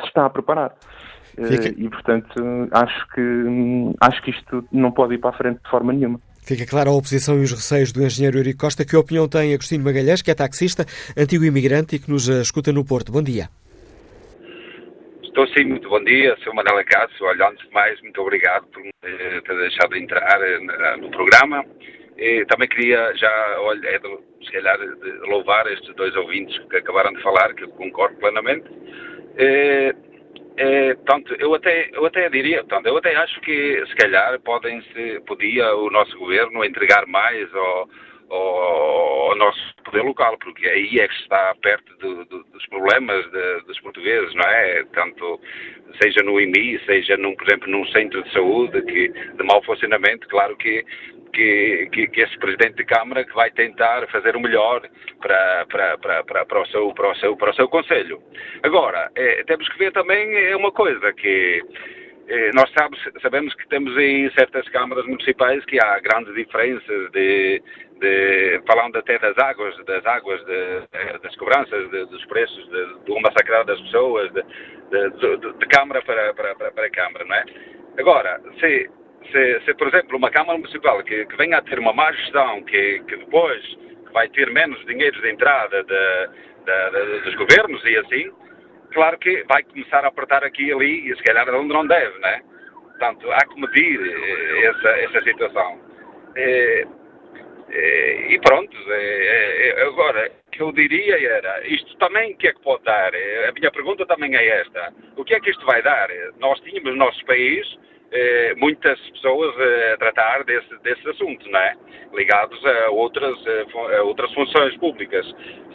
Speaker 8: se está a preparar. Eh, Fica... E, portanto, acho que, acho que isto não pode ir para a frente de forma nenhuma.
Speaker 2: Fica clara a oposição e os receios do engenheiro Eurico Costa. Que opinião tem Agostinho Magalhães, que é taxista, antigo imigrante e que nos escuta no Porto? Bom dia.
Speaker 9: Estou sim, muito bom dia, sou Manela Cássio. Olha, antes de mais, muito obrigado por eh, ter deixado entrar eh, no programa. E também queria já, olha, é de, se calhar, de louvar estes dois ouvintes que acabaram de falar, que eu concordo plenamente. é, portanto, eu até, eu até diria, portanto, eu até acho que se calhar podem -se, podia o nosso governo entregar mais ao, ao, nosso poder local, porque aí é que está perto do, do, dos problemas de, dos portugueses, não é? Tanto seja no IMI, seja, num, por exemplo, num centro de saúde que, de mau funcionamento, claro que que, que, que, esse Presidente de Câmara que vai tentar fazer o melhor para, para, para, para, para, o, seu, para, o, seu, para o seu Conselho. Agora, é, temos que ver também é uma coisa, que é, nós sabes, sabemos que temos aí certas câmaras municipais que há grandes diferenças de, de falando até das águas, das águas, de, das cobranças, de, dos preços, de, do massacrar das pessoas, de, de, Câmara para, para, para, para Câmara, não é? Agora, se se, se, por exemplo, uma Câmara Municipal que, que venha a ter uma má gestão, que, que depois vai ter menos dinheiro de entrada dos governos e assim, claro que vai começar a apertar aqui e ali e se calhar onde não deve, né? Portanto, há que medir eh, essa, essa situação. E, e pronto, agora, o que eu diria era, isto também o que é que pode dar? A minha pergunta também é esta. O que é que isto vai dar? Nós tínhamos no nosso país eh, muitas pessoas eh, a tratar desse, desse assunto, não é? Ligados a outras, a outras funções públicas.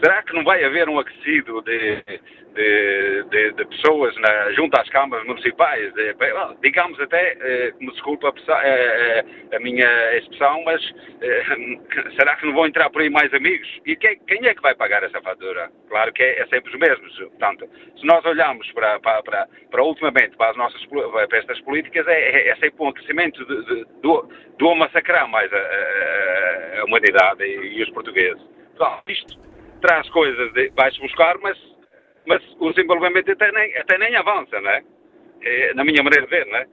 Speaker 9: Será que não vai haver um aquecido de, de, de, de pessoas na, junto às câmaras municipais? De, digamos até, eh, me desculpa a, a, minha expressão, mas (laughs) será que não vão entrar por aí mais amigos? E quem, quem é que vai pagar essa fatura? Claro que é, é sempre os mesmos. Portanto, se nós olharmos para, para, para, para ultimamente para as nossas para estas políticas, é, é, é sempre um crescimento do, do massacrar mais a, a, humanidade e, e, os portugueses. Bom, isto traz coisas, de, vai-se buscar, mas, mas o desenvolvimento até nem, até nem avança, não é? é? Na minha maneira de ver, não é?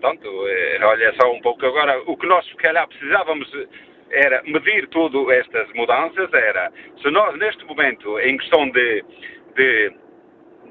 Speaker 9: Portanto, é, olha só um pouco agora, o que nós, se calhar, precisávamos era medir todas estas mudanças, era, se nós, neste momento, em questão de, de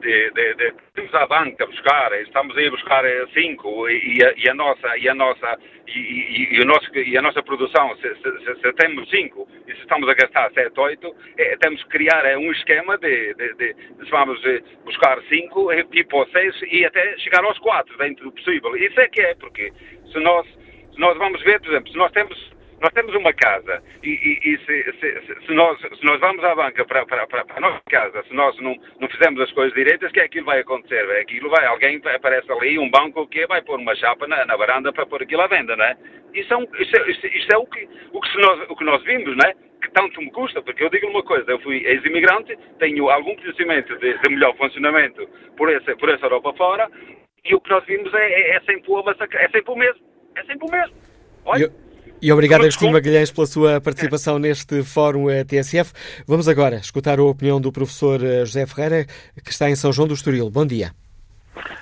Speaker 9: de, de, de temos à banca buscar, estamos aí a buscar cinco e a, e a nossa e a nossa e, e, e, o nosso, e a nossa produção, se, se, se, temos cinco e se estamos a gastar sete, oito, é, temos que criar é, um esquema de, de, de, vamos eh, buscar cinco, tipo seis e até chegar aos quatro dentro do possível. Isso é que é, porque se nós, se nós vamos ver, por exemplo, se nós temos nós temos uma casa e, e, e se, se, se, nós, se nós vamos à banca para, para, para, a nossa casa, se nós não, não fizermos as coisas direitas, que é aquilo vai acontecer? É aquilo vai, alguém aparece ali, um banco que vai pôr uma chapa na, na varanda para pôr aquilo à venda, não é? Isso é, um, isso é, isso é o, que, o, que nós, o que nós vimos, não é? Que tanto me custa, porque eu digo uma coisa, eu fui ex-imigrante, tenho algum conhecimento de, de melhor funcionamento por essa, por essa Europa fora, e o que nós vimos é, é, é sempre, o, é sempre o mesmo. É sempre o mesmo. Olha. Eu...
Speaker 2: E obrigado, Agostinho Magalhães, pela sua participação neste Fórum eh, TSF. Vamos agora escutar a opinião do professor eh, José Ferreira, que está em São João do Estoril. Bom dia.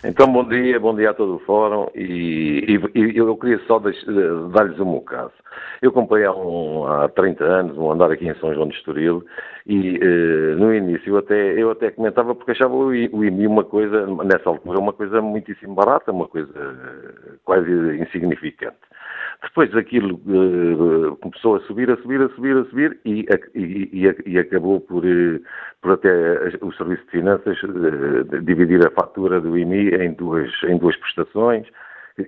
Speaker 10: Então, bom dia, bom dia a todo o Fórum e, e, e eu queria só dar-lhes o meu caso. Eu comprei há, um, há 30 anos um andar aqui em São João do Estoril e eh, no início eu até, eu até comentava porque achava o, o IMI uma coisa, nessa altura, uma coisa muitíssimo barata, uma coisa quase insignificante. Depois aquilo uh, começou a subir, a subir, a subir, a subir e, e, e, e acabou por, uh, por até o Serviço de Finanças uh, dividir a fatura do IMI em duas, em duas prestações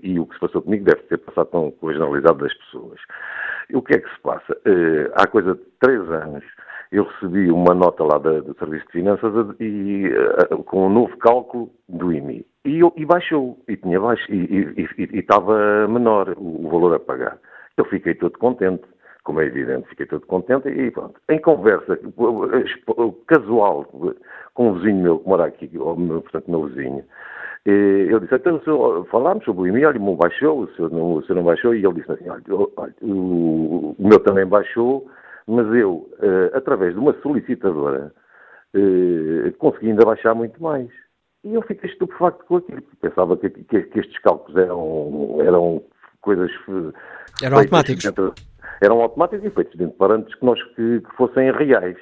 Speaker 10: e o que se passou comigo deve ter passado com a generalidade das pessoas. E o que é que se passa? há coisa de três anos eu recebi uma nota lá do Serviço de Finanças e, com um novo cálculo do IMI. E, eu, e baixou, e tinha baixo, e, estava menor o, o, valor a pagar. Eu fiquei todo contente, como é evidente, fiquei todo contente e pronto. Em conversa casual com um vizinho meu que mora aqui, portanto, meu vizinho, eu disse, então, o senhor, falámos sobre o e-mail, olha, o meu baixou, o senhor, não, o senhor não baixou, e ele disse assim, olha, o, meu também baixou, mas eu, uh, através de uma solicitadora, uh, consegui ainda baixar muito mais. E eu fiquei estupefacto com aquilo, porque pensava que, que, que estes cálculos eram, eram coisas.
Speaker 2: Eram automáticos. Dentro,
Speaker 10: eram automáticos e feitos dentro de parâmetros que, nós, que, que fossem reais.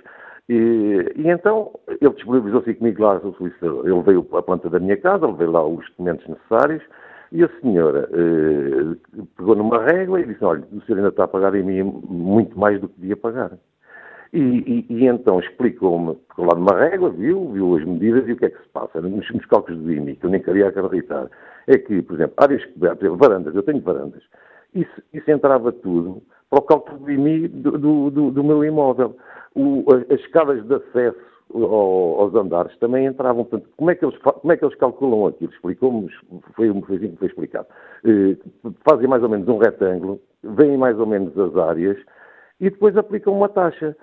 Speaker 10: E, e, então ele disponibilizou-se comigo lá o solicitador. Ele veio à planta da minha casa, ele veio lá os documentos necessários e a senhora eh, pegou numa régua e disse: Olha, o senhor ainda está a pagar em mim muito mais do que devia pagar. E, e, e então explicou-me, ficou lá numa régua, viu, viu as medidas e o que é que se passa nos, nos cálculos do IMI, que eu nem queria acreditar. É que, por exemplo, áreas cobertas, varandas, eu tenho varandas, isso, isso entrava tudo para o cálculo do IMI do, do, do meu imóvel. O, as escadas de acesso aos andares também entravam. Portanto, como é que eles, como é que eles calculam aquilo? Explicou-me, foi, foi foi explicado. Eh, fazem mais ou menos um retângulo, veem mais ou menos as áreas e depois aplicam uma taxa.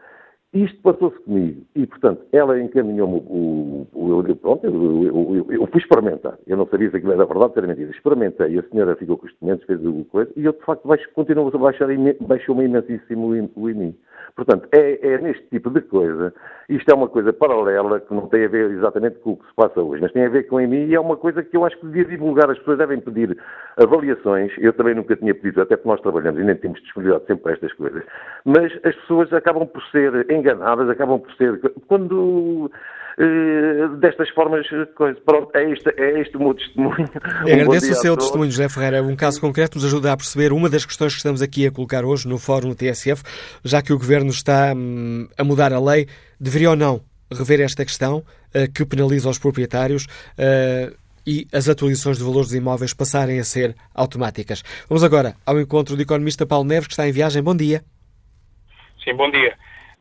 Speaker 10: Isto passou-se comigo e, portanto, ela encaminhou-me o, o, o, pronto, eu, eu, eu, fui experimentar. Eu não sabia se aquilo era verdade ou era mentira. Experimentei, a senhora ficou com os documentos, fez o coisa, e eu, de facto, continuo a baixar, baixou-me imensíssimo o IMI. Portanto, é, é, neste tipo de coisa. Isto é uma coisa paralela que não tem a ver exatamente com o que se passa hoje, mas tem a ver com a mim e é uma coisa que eu acho que devia divulgar. As pessoas devem pedir avaliações. Eu também nunca tinha pedido, até porque nós trabalhamos e nem temos disponibilidade sempre para estas coisas. Mas as pessoas acabam por ser enganadas, acabam por ser. Quando eh, destas formas. Coisa. Pronto, é este, é este o meu testemunho.
Speaker 2: Um agradeço o seu testemunho, José Ferreira. Um caso concreto nos ajuda a perceber uma das questões que estamos aqui a colocar hoje no Fórum TSF, já que o Governo está hum, a mudar a lei, deveria ou não rever esta questão uh, que penaliza os proprietários uh, e as atualizações de valores dos imóveis passarem a ser automáticas. Vamos agora ao encontro do economista Paulo Neves, que está em viagem. Bom dia.
Speaker 11: Sim, bom dia.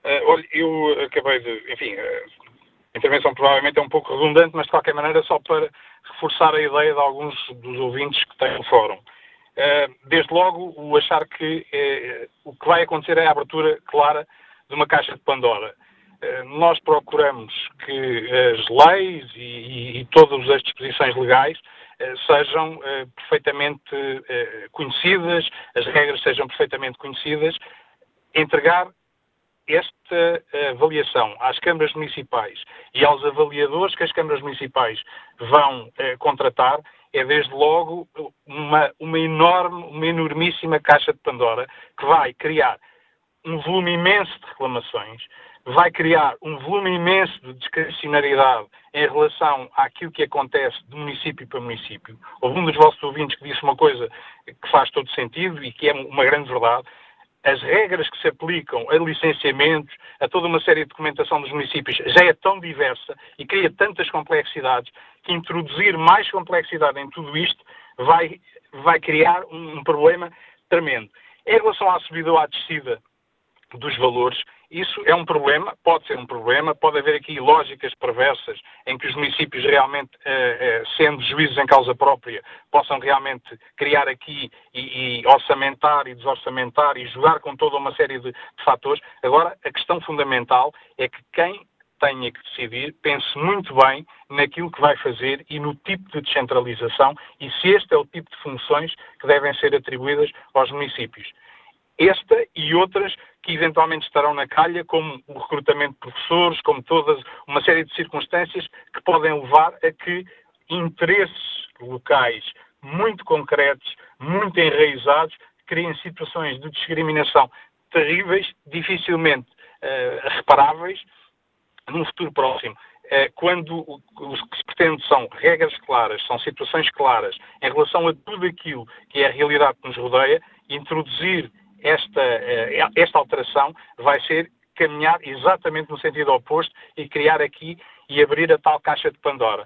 Speaker 11: Uh, olha, eu acabei de, enfim, a intervenção provavelmente é um pouco redundante, mas de qualquer maneira só para reforçar a ideia de alguns dos ouvintes que têm o fórum. Eh, desde logo, o achar que eh, o que vai acontecer é a abertura clara de uma caixa de Pandora. Eh, nós procuramos que as leis e, e todas as disposições legais sejam perfeitamente conhecidas, as regras sejam perfeitamente conhecidas, entregar esta avaliação às câmaras municipais e aos avaliadores que as câmaras municipais vão eh, contratar é desde logo uma, uma enorme, uma enormíssima caixa de Pandora que vai criar um volume imenso de reclamações, vai criar um volume imenso de discrecionariedade em relação àquilo que acontece de município para município. Houve um dos vossos ouvintes que disse uma coisa que faz todo sentido e que é uma grande verdade, as regras que se aplicam a licenciamentos, a toda uma série de documentação dos municípios já é tão diversa e cria tantas complexidades que introduzir mais complexidade em tudo isto vai, vai criar um, um problema tremendo. Em relação à subida ou à descida dos valores, isso é um problema, pode ser um problema, pode haver aqui lógicas perversas em que os municípios realmente, eh, eh, sendo juízes em causa própria, possam realmente criar aqui e, e, orçamentar e desorçamentar e jogar com toda uma série de, de fatores. Agora, a questão fundamental é que quem tenha que decidir, pense muito bem naquilo que vai fazer e no tipo de descentralização e se este é o tipo de funções que devem ser atribuídas aos municípios. Esta e outras que eventualmente estarão na calha, como o recrutamento de professores, como toda uma série de circunstâncias que podem levar a que interesses locais muito concretos, muito enraizados, criem situações de discriminação terríveis, dificilmente uh, reparáveis, num futuro próximo. Uh, quando o, o que se pretende são regras claras, são situações claras em relação a tudo aquilo que é a realidade que nos rodeia, introduzir esta, eh, esta alteração vai ser caminhar exatamente no sentido oposto e criar aqui e abrir a tal caixa de Pandora.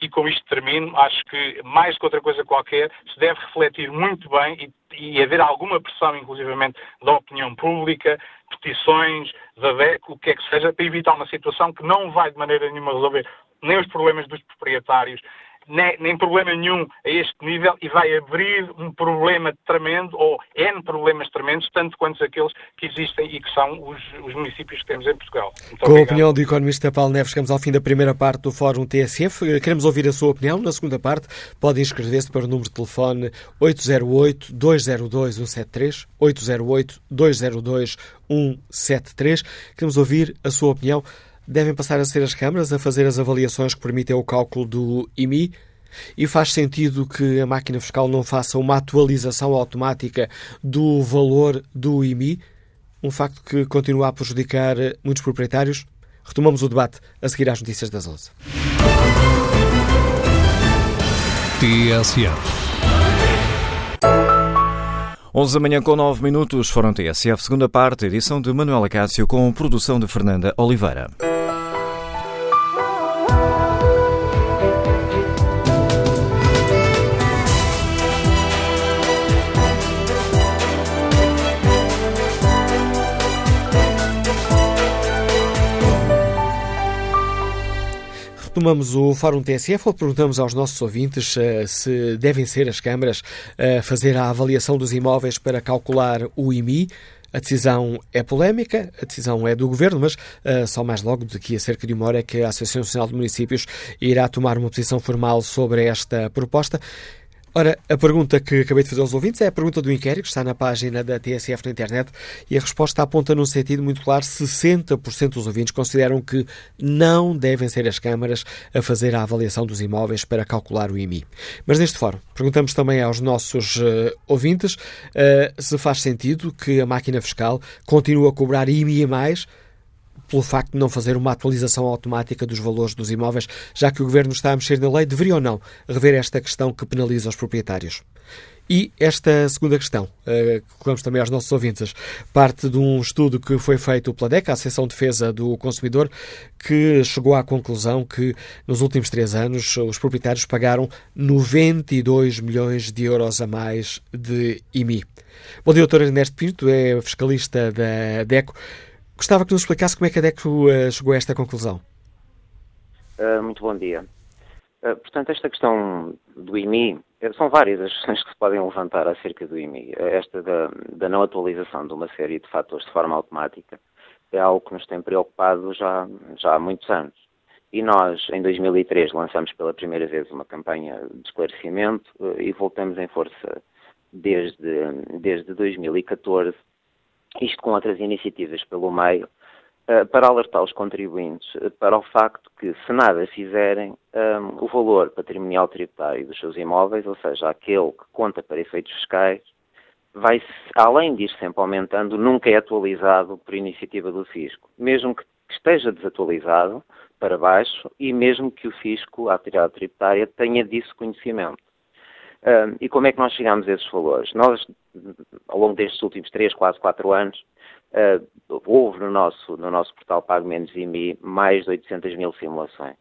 Speaker 11: E com isto termino, acho que mais que outra coisa qualquer, se deve refletir muito bem e, e haver alguma pressão, inclusivamente, da opinião pública, petições, da DEC, o que é que seja, para evitar uma situação que não vai de maneira nenhuma resolver nem os problemas dos proprietários, nem, nem, problema nenhum a este nível e vai abrir um problema tremendo, ou N problemas tremendos, tanto quanto aqueles que existem e que são os, os municípios que temos em Portugal.
Speaker 2: Muito Com obrigado. a opinião do economista Paulo Neves, chegamos ao fim da primeira parte do Fórum TSF. Queremos ouvir a sua opinião. Na segunda parte, pode inscrever-se para o número de telefone 808-202-173, 808-202-173. Queremos ouvir a sua opinião devem passar a ser as câmaras a fazer as avaliações que permitem o cálculo do IMI? E faz sentido que a máquina fiscal não faça uma atualização automática do valor do IMI? Um facto que continua a prejudicar muitos proprietários? Retomamos o debate a seguir às notícias das 11.
Speaker 1: TSF
Speaker 12: 11 da manhã com 9 minutos, Fórum TSF, segunda parte, edição de Manuela Cássio com produção de Fernanda Oliveira.
Speaker 2: Retomamos o Fórum TSF ou perguntamos aos nossos ouvintes uh, se devem ser as câmaras a fazer a avaliação dos imóveis para calcular o IMI. A decisão é polémica, a decisão é do Governo, mas uh, só mais logo, daqui a cerca de uma hora, é que a Associação Nacional de Municípios irá tomar uma posição formal sobre esta proposta. Ora, a pergunta que acabei de fazer aos ouvintes é a pergunta do inquérito, que está na página da TSF na internet, e a resposta aponta num sentido muito claro: 60% dos ouvintes consideram que não devem ser as câmaras a fazer a avaliação dos imóveis para calcular o IMI. Mas neste fórum, perguntamos também aos nossos uh, ouvintes uh, se faz sentido que a máquina fiscal continue a cobrar IMI a mais pelo facto de não fazer uma atualização automática dos valores dos imóveis, já que o Governo está a mexer na lei, deveria ou não rever esta questão que penaliza os proprietários? E esta segunda questão, uh, que colocamos também aos nossos ouvintes, parte de um estudo que foi feito pela DECA, a Associação de Defesa do Consumidor, que chegou à conclusão que nos últimos três anos os proprietários pagaram 92 milhões de euros a mais de IMI. Bom dia, doutora Ernesto Pinto, é fiscalista da DECO. Gostava que nos explicasse como é que a DECO uh, chegou a esta conclusão.
Speaker 13: Uh, muito bom dia. Uh, portanto, esta questão do IMI, são várias as questões que se podem levantar acerca do IMI. Esta da, da, não atualização de uma série de fatores de forma automática é algo que nos tem preocupado já, já há muitos anos. E nós, em 2003, lançamos pela primeira vez uma campanha de esclarecimento e voltamos em força desde, desde 2014 isto com outras iniciativas pelo meio, uh, para alertar os contribuintes uh, para o facto que, se nada fizerem, um, eh, o valor patrimonial tributário dos seus imóveis, ou seja, aquele que conta para efeitos fiscais, vai, além ir sempre aumentando, nunca é atualizado por iniciativa do fisco. Mesmo que esteja desatualizado para baixo e mesmo que o fisco, a autoridade tributária, tenha disso conhecimento. E como é que nós chegamos a esses valores? Nós, ao longo destes últimos 3, quase 4 anos, uh, houve no nosso, no nosso portal Pago Menos IMI mais de 800 mil simulações.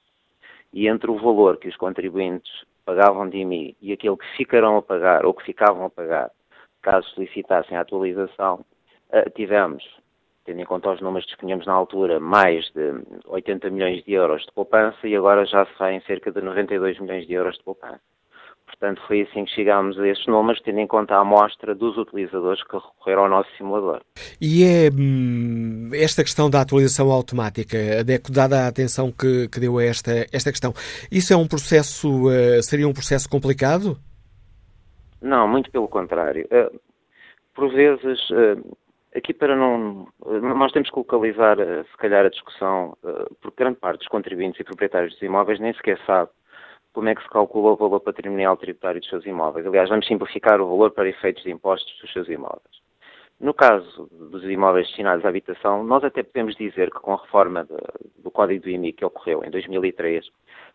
Speaker 13: E entre o valor que os contribuintes pagavam de IMI e aquele que ficarão a pagar ou que ficavam a pagar caso solicitassem a atualização, uh, tivemos, tendo em conta os números que disponhamos na altura, mais de 80 milhões de euros de poupança e agora já se vai em cerca de 92 milhões de euros de poupança. Portanto, foi assim que chegámos a esses números, tendo em conta a amostra dos utilizadores que recorreram ao nosso simulador.
Speaker 2: E é hum, esta questão da atualização automática, dada a atenção que, que, deu a esta, esta questão, isso é um processo, uh, seria um processo complicado?
Speaker 13: Não, muito pelo contrário. Uh, por vezes, uh, aqui para não. Nós temos que localizar, se calhar, a discussão, porque grande parte dos contribuintes e proprietários dos imóveis nem sequer sabe como é que se calcula o valor patrimonial tributário dos seus imóveis. Aliás, vamos simplificar o valor para efeitos de impostos dos seus imóveis. No caso dos imóveis destinados à habitação, nós até podemos dizer que com a reforma de, do Código do IMI que ocorreu em 2003,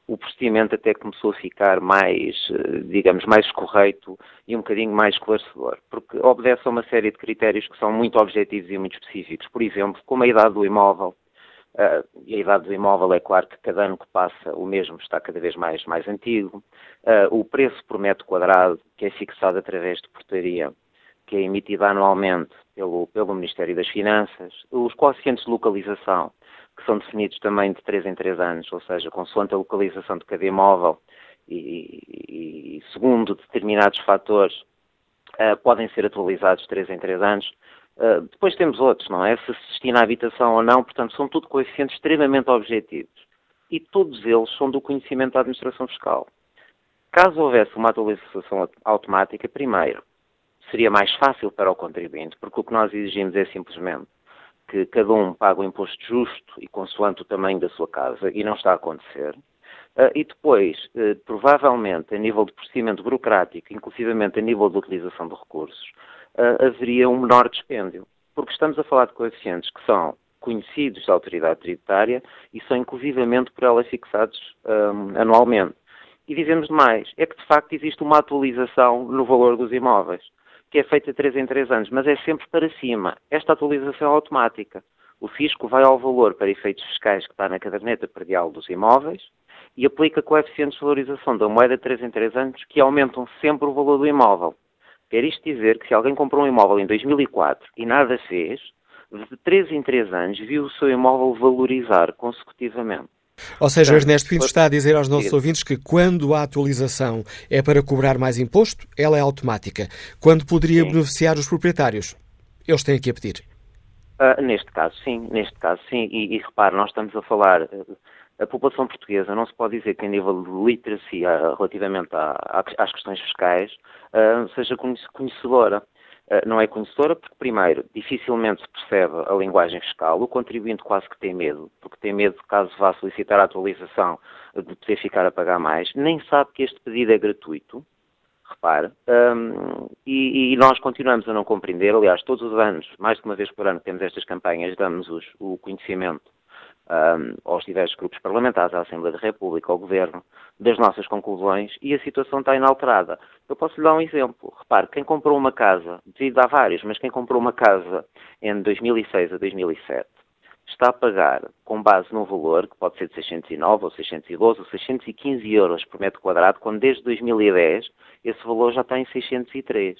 Speaker 13: o procedimento até começou a ficar mais, eh, digamos, mais correto e um bocadinho mais esclarecedor, porque obedece a uma série de critérios que são muito objetivos e muito específicos. Por exemplo, como a idade do imóvel, Uh, e a idade do imóvel é claro que cada ano que passa o mesmo está cada vez mais, mais antigo. Uh, o preço por metro quadrado, que é fixado através de portaria, que é emitida anualmente pelo, pelo Ministério das Finanças. Os coeficientes de localização, que são definidos também de 3 em 3 anos, ou seja, consoante a localização de cada imóvel e, e, e segundo determinados fatores, uh, podem ser atualizados de 3 em 3 anos. Uh, depois temos outros, não é? Se se destina à habitação ou não, portanto, são tudo coeficientes extremamente objetivos. E todos eles são do conhecimento da administração fiscal. Caso houvesse uma atualização automática, primeiro, seria mais fácil para o contribuinte, porque o que nós exigimos é simplesmente que cada um pague o imposto justo e consoante o tamanho da sua casa, e não está a acontecer. Uh, e depois, uh, provavelmente, a nível de procedimento burocrático, inclusivamente a nível de utilização de recursos, uh, haveria um menor dispêndio. Porque estamos a falar de coeficientes que são conhecidos da autoridade tributária e são inclusivamente por ela fixados um, anualmente. E dizemos mais, é que de facto existe uma atualização no valor dos imóveis. que é feita de 3 em 3 anos, mas é sempre para cima. Esta atualização é automática. O fisco vai ao valor para efeitos fiscais que está na caderneta predial dos imóveis e aplica coeficientes de valorização da moeda de 3 em 3 anos que aumentam sempre o valor do imóvel. Quer isto dizer que se alguém comprou um imóvel em 2004 e nada fez, de 3 em 3 anos viu o seu imóvel valorizar consecutivamente.
Speaker 2: Ou seja, o Ernesto Pinto está a dizer aos nossos ouvintes que quando a atualização é para cobrar mais imposto, ela é automática. Quando poderia sim. beneficiar os proprietários, eles têm que a pedir.
Speaker 13: Uh, neste caso, sim. Neste caso, sim. E, e repare, nós estamos a falar... A população portuguesa não se pode dizer que, em nível de literacia relativamente às questões fiscais, uh, seja conhecedora. Eh, não é conhecedora porque, primeiro, dificilmente se percebe a linguagem fiscal, o contribuinte quase que tem medo, porque tem medo caso vá solicitar a atualização de poder ficar a pagar mais, nem sabe que este pedido é gratuito, repare, um, e, e, nós continuamos a não compreender, aliás, todos os anos, mais de uma vez por ano temos estas campanhas, damos o conhecimento um, aos diversos grupos parlamentares, à Assembleia da República, ao Governo, das nossas conclusões e a situação está inalterada. Eu posso lhe dar um exemplo. Repare, quem comprou uma casa, devido a vários, mas quem comprou uma casa em 2006 a 2007, está a pagar com base num valor que pode ser de 609 ou 612 ou 615 euros por metro quadrado, quando desde 2010 esse valor já está em 603.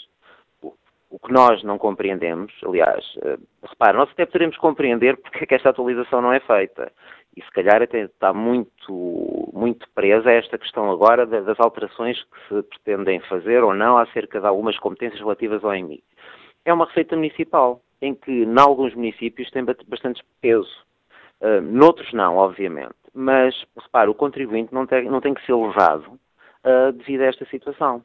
Speaker 13: O que nós não compreendemos, aliás, uh, repare, nós até poderemos compreender porque é que esta atualização não é feita. E se calhar até está muito, muito presa esta questão agora das alterações que se pretendem fazer ou não acerca de algumas competências relativas ao EMI. É uma receita municipal, em que, em alguns municípios, tem bastante peso. Uh, noutros não, obviamente. Mas, repare, o contribuinte não tem, não tem que ser levado uh, devido a esta situação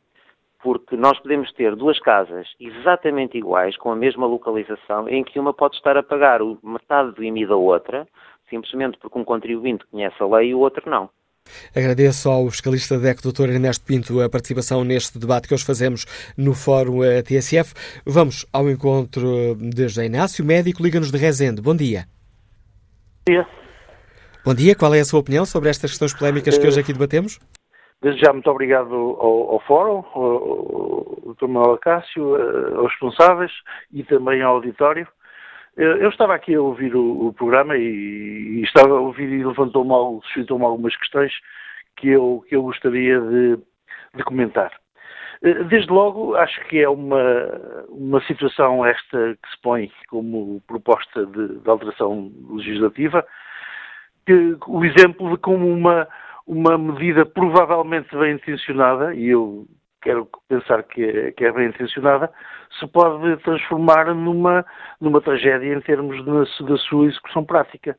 Speaker 13: porque nós podemos ter duas casas exatamente iguais, com a mesma localização, em que uma pode estar a pagar metade do IMI da outra, simplesmente porque um contribuinte conhece a lei e o outro não.
Speaker 2: Agradeço ao fiscalista DEC, Dr. Ernesto Pinto, a participação neste debate que hoje fazemos no Fórum eh, TSF. Vamos ao encontro de José Inácio, médico, Liga-nos de Rezende. Bom dia.
Speaker 6: Bom dia.
Speaker 2: Bom dia, qual é a sua opinião sobre estas questões polémicas que hoje aqui debatemos?
Speaker 6: Desde já, muito obrigado ao, ao Fórum, ao, ao Dr. Manuel Cássio, eh, aos responsáveis e também ao auditório. Eu estava aqui a ouvir o, o programa e, e, estava a ouvir e levantou-me, suscitou-me algumas questões que eu, que eu gostaria de, de comentar. Eh, desde logo, acho que é uma, uma situação esta que se põe como proposta de, de alteração legislativa, que, o exemplo de como uma, uma medida provavelmente bem intencionada, e eu quero pensar que é, que é bem intencionada, se pode transformar numa, numa tragédia em termos da sua execução prática.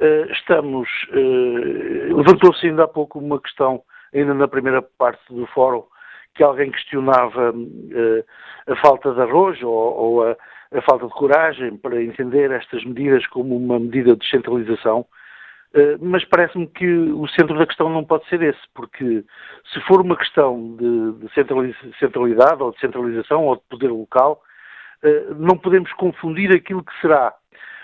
Speaker 6: Uh, estamos. Uh, Levantou-se ainda há pouco uma questão, ainda na primeira parte do fórum, que alguém questionava uh, a falta de arrojo ou, ou a, a, falta de coragem para entender estas medidas como uma medida de descentralização. Eh, mas parece-me que o centro da questão não pode ser esse, porque se for uma questão de, de centralidade ou de centralização ou de poder local, eh, não podemos confundir aquilo que será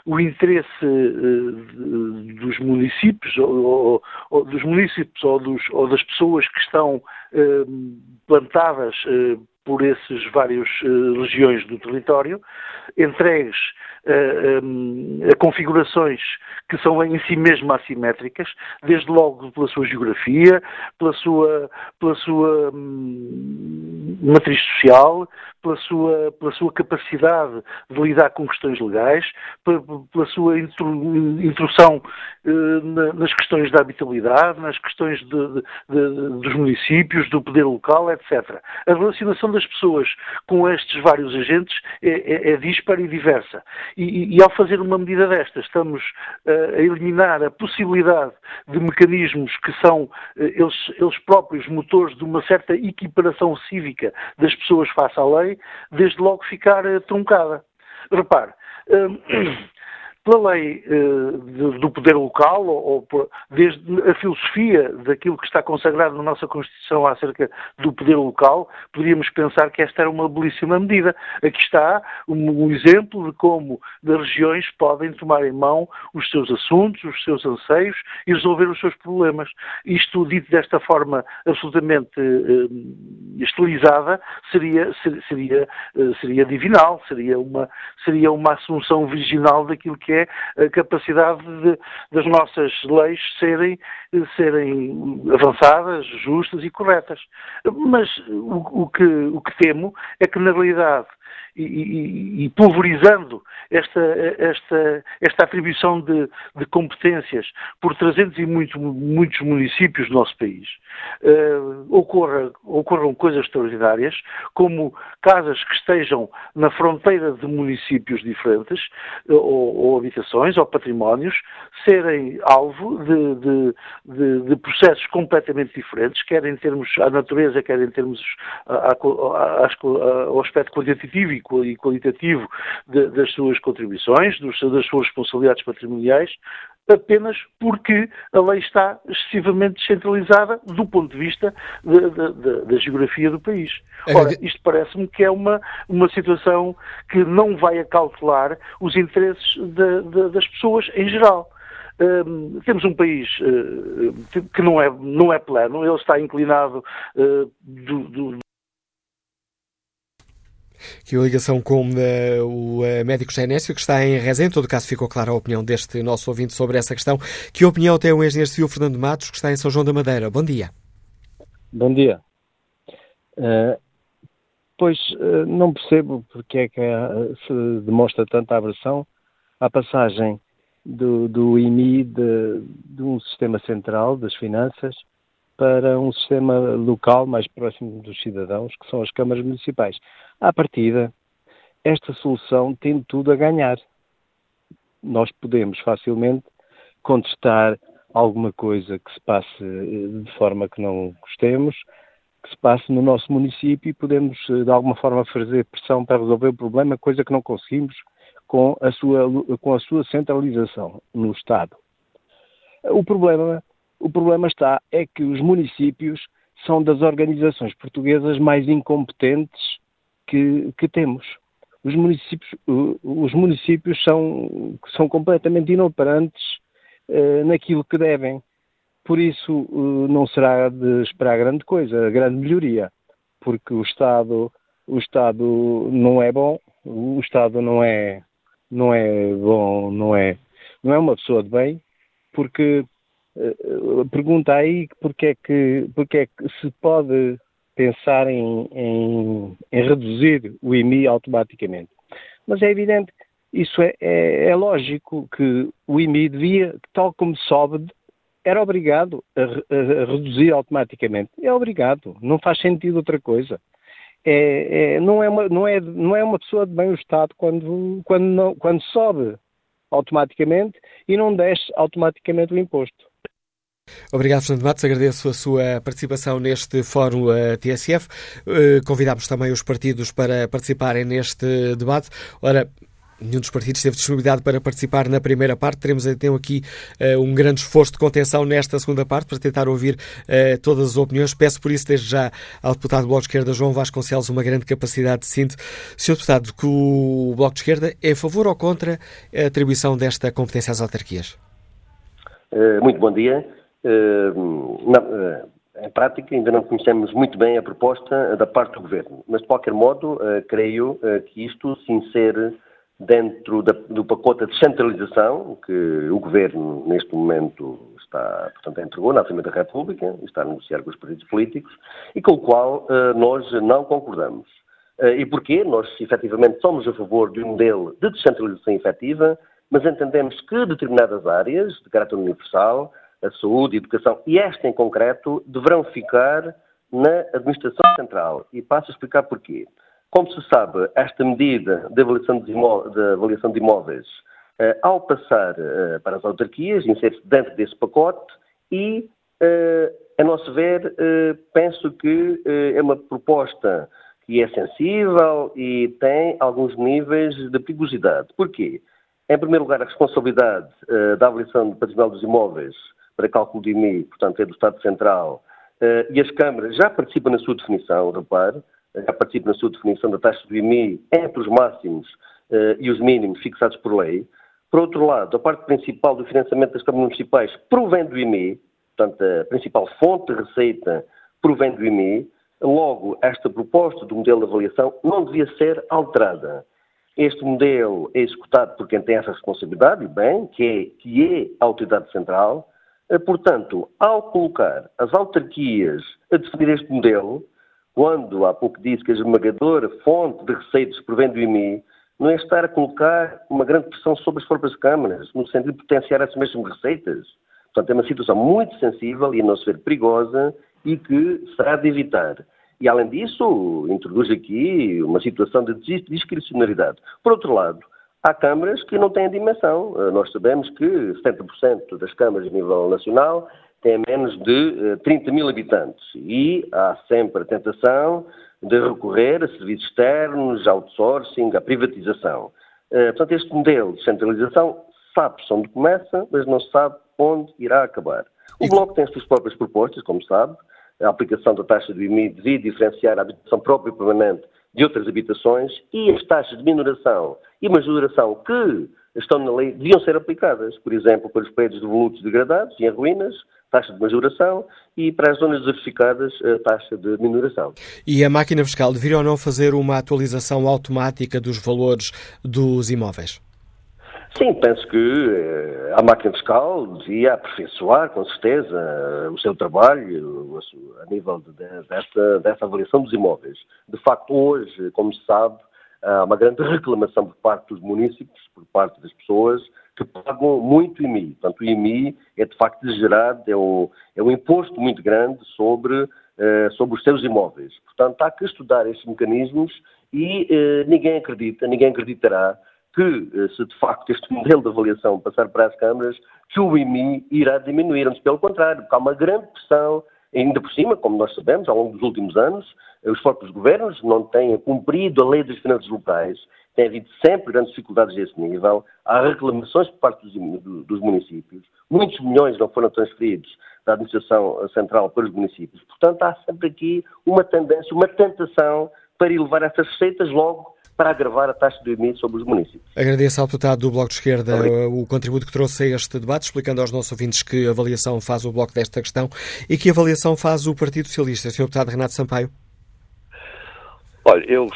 Speaker 6: o interesse eh, dos municípios ou, ou, dos municípios ou, dos, ou, das pessoas que estão plantadas por esses várias regiões do território, entregues a, a, configurações que são em si mesmo assimétricas, desde logo pela sua geografia, pela sua, pela sua hum, matriz social, pela sua, pela sua capacidade de lidar com questões legais, pela, sua introdução eh, nas questões da habitabilidade, nas questões de, de, de, dos municípios, do poder local, etc. A relacionação das pessoas com estes vários agentes é, é, é dispara e diversa. E, e, ao fazer uma medida destas, estamos uh, a eliminar a possibilidade de mecanismos que são uh, eles, eles próprios motores de uma certa equiparação cívica das pessoas face à lei, desde logo ficar uh, truncada. Repare, (clears throat) pela lei uh, do poder local, ou, ou desde a filosofia daquilo que está consagrado na nossa Constituição acerca do poder local, poderíamos pensar que esta era uma belíssima medida. Aqui está um, um exemplo de como as regiões podem tomar em mão os seus assuntos, os seus anseios e resolver os seus problemas. Isto dito desta forma absolutamente uh, estilizada seria, seria, uh, seria divinal, seria uma, seria uma assunção virginal daquilo que é a capacidade de, das nossas leis serem, serem avançadas, justas e corretas. Mas o, o, que, o que temo é que, na realidade, e, e, e pulverizando esta, esta, esta atribuição de, de, competências por 300 e muito, muitos municípios do nosso país, uh, ocorra, ocorram coisas extraordinárias, como casas que estejam na fronteira de municípios diferentes, uh, ou, ou, habitações, ou patrimónios, serem alvo de, de, de, processos completamente diferentes, quer em termos à natureza, quer em termos ao aspecto qualitativo e qualitativo de, das suas contribuições, dos, das suas responsabilidades patrimoniais, apenas porque a lei está excessivamente descentralizada do ponto de vista da geografia do país. Ora, isto parece-me que é uma, uma situação que não vai acautelar os interesses de, de, das pessoas em geral. Uh, temos um país uh, que não é, não é plano, ele está inclinado uh, do, do
Speaker 2: que a ligação com uh, o uh, médico Genécio, que está em Rezende. Em todo caso, ficou clara a opinião deste nosso ouvinte sobre essa questão. Que opinião tem o engenheiro civil Fernando Matos, que está em São João da Madeira? Bom dia.
Speaker 14: Bom dia. Uh, pois não percebo porque é que se demonstra tanta aversão à passagem do, do IMI de, de um sistema central das finanças para um sistema local mais próximo dos cidadãos, que são as câmaras municipais. À partida, esta solução tem tudo a ganhar. Nós podemos facilmente contestar alguma coisa que se passe eh, de forma que não gostemos, que se passe no nosso município e podemos eh, de alguma forma fazer pressão para resolver o problema, coisa que não conseguimos com a sua, com a sua centralização no Estado. O problema, o problema está é que os municípios são das organizações portuguesas mais incompetentes que, que temos. Os municípios, os municípios são, são completamente inoperantes uh, naquilo que devem. Por isso, uh, não será de esperar grande coisa, grande melhoria, porque o Estado, o Estado não é bom, o Estado não é, não é bom, não é, não é uma pessoa de bem, porque pergunta aí porque é que, porque é que se pode pensar em, em, em reduzir o IMI automaticamente. Mas é evidente, isso é, é, é, lógico que o IMI devia, tal como sobe, era obrigado a, a, a, reduzir automaticamente. É obrigado, não faz sentido outra coisa. É, é, não, é uma, não, é, não é uma pessoa de bem o Estado quando, quando, não, quando sobe automaticamente e não desce automaticamente o imposto.
Speaker 2: Obrigado, Fernando Matos. Agradeço a sua participação neste Fórum uh, TSF. Uh, convidámos também os partidos para participarem neste debate. Ora, nenhum dos partidos teve disponibilidade para participar na primeira parte. Teremos então aqui uh, um grande esforço de contenção nesta segunda parte para tentar ouvir todas as opiniões. Peço por isso desde já ao deputado do Bloco de Esquerda, João Vasconcelos, uma grande capacidade de síntese. Sr. Deputado, que o Bloco de Esquerda é a favor ou contra a atribuição desta competência às autarquias?
Speaker 15: Muito bom dia. Eh, eh, em prática, ainda não conhecemos muito bem a proposta da parte do Governo, mas de qualquer modo, eh, creio que isto se insere dentro da, do pacote de descentralização que o Governo, neste momento, está, portanto, entregou na Assembleia da República, está a negociar com os partidos políticos, e com o qual nós não concordamos. E porquê? Nós, efetivamente, somos a favor de um modelo de descentralização efetiva, mas entendemos que determinadas áreas, de caráter universal, a saúde, a educação, e esta em concreto, deverão ficar na Administração Central. E passo a explicar porquê. Como se sabe, esta medida de avaliação de, imó de, avaliação de imóveis, eh, ao passar eh, para as autarquias, insere-se dentro desse pacote e, eh, a nosso ver, eh, penso que eh, é uma proposta que é sensível e tem alguns níveis de perigosidade. Porquê? Em primeiro lugar, a responsabilidade uh, da avaliação do patrimonial dos imóveis para cálculo de IMI, portanto, é do Estado Central, uh, e as câmaras já participam na sua definição, repare, já participam na sua definição da taxa do IMI entre os máximos uh, e os mínimos fixados por lei. Por outro lado, a parte principal do financiamento das câmaras municipais provém do IMI, portanto, a principal fonte de receita provém do IMI, logo, esta proposta do modelo de avaliação não devia ser alterada. Este modelo é executado por quem tem essa responsabilidade, e bem, que é, que é a autoridade central. Eh, portanto, ao colocar as autarquias a definir este modelo, quando há pouco disse que a esmagadora fonte de receitas provém do IMI, não é estar a colocar uma grande pressão sobre as próprias câmaras, no sentido de potenciar essas mesmas receitas. Portanto, é uma situação muito sensível e, a não ser perigosa, e que será de evitar. E, além disso, introduz aqui uma situação de discricionalidade. Por outro lado, há câmaras que não têm dimensão. Eh, nós sabemos que 70% das câmaras a nível nacional têm menos de 30 eh, mil habitantes e há sempre a tentação de recorrer a serviços externos, outsourcing, à privatização. Eh, portanto, este modelo de centralização sabe-se onde começa, mas não sabe onde irá acabar. O Bloco tem as suas próprias propostas, como sabe, a aplicação da taxa do IMI devia diferenciar a habitação própria e permanente de outras habitações e as taxas de minoração e majoração que estão na lei deviam ser aplicadas, por exemplo, para os prédios devolutos degradados e em ruínas, taxa de majoração e para as zonas desertificadas, a taxa de minoração.
Speaker 2: E a máquina fiscal deveria ou não fazer uma atualização automática dos valores dos imóveis?
Speaker 15: Sim, penso que eh, a máquina fiscal devia aperfeiçoar, com certeza, o seu trabalho a nível de, dessa avaliação dos imóveis. De facto, hoje, como se sabe, há uma grande (laughs) reclamação por parte dos municípios, por parte das pessoas, que pagam muito IMI. Portanto, o IMI é de facto exagerado, é um, é um imposto muito grande sobre, uh, sobre os seus imóveis. Portanto, há que estudar estes mecanismos e uh, ninguém acredita, ninguém acreditará que, uh, se de facto este modelo de avaliação passar para as câmaras, que o IMI irá diminuir. Antes, pelo contrário, porque há uma grande pressão Ainda por cima, como nós sabemos, ao longo dos últimos anos, os próprios governos não têm cumprido a lei das finanças locais, tem havido sempre grandes dificuldades a esse nível, há reclamações por parte dos, dos municípios, muitos milhões não foram transferidos da administração central para os municípios. Portanto, há sempre aqui uma tendência, uma tentação para elevar essas receitas logo para agravar a taxa de IMI sobre os municípios.
Speaker 2: Agradeço ao deputado do Bloco de Esquerda o contributo que trouxe a este debate, explicando aos nossos ouvintes que avaliação faz o Bloco desta questão e que avaliação faz o Partido Socialista. Sr. Deputado Renato Sampaio.
Speaker 16: Olha, eu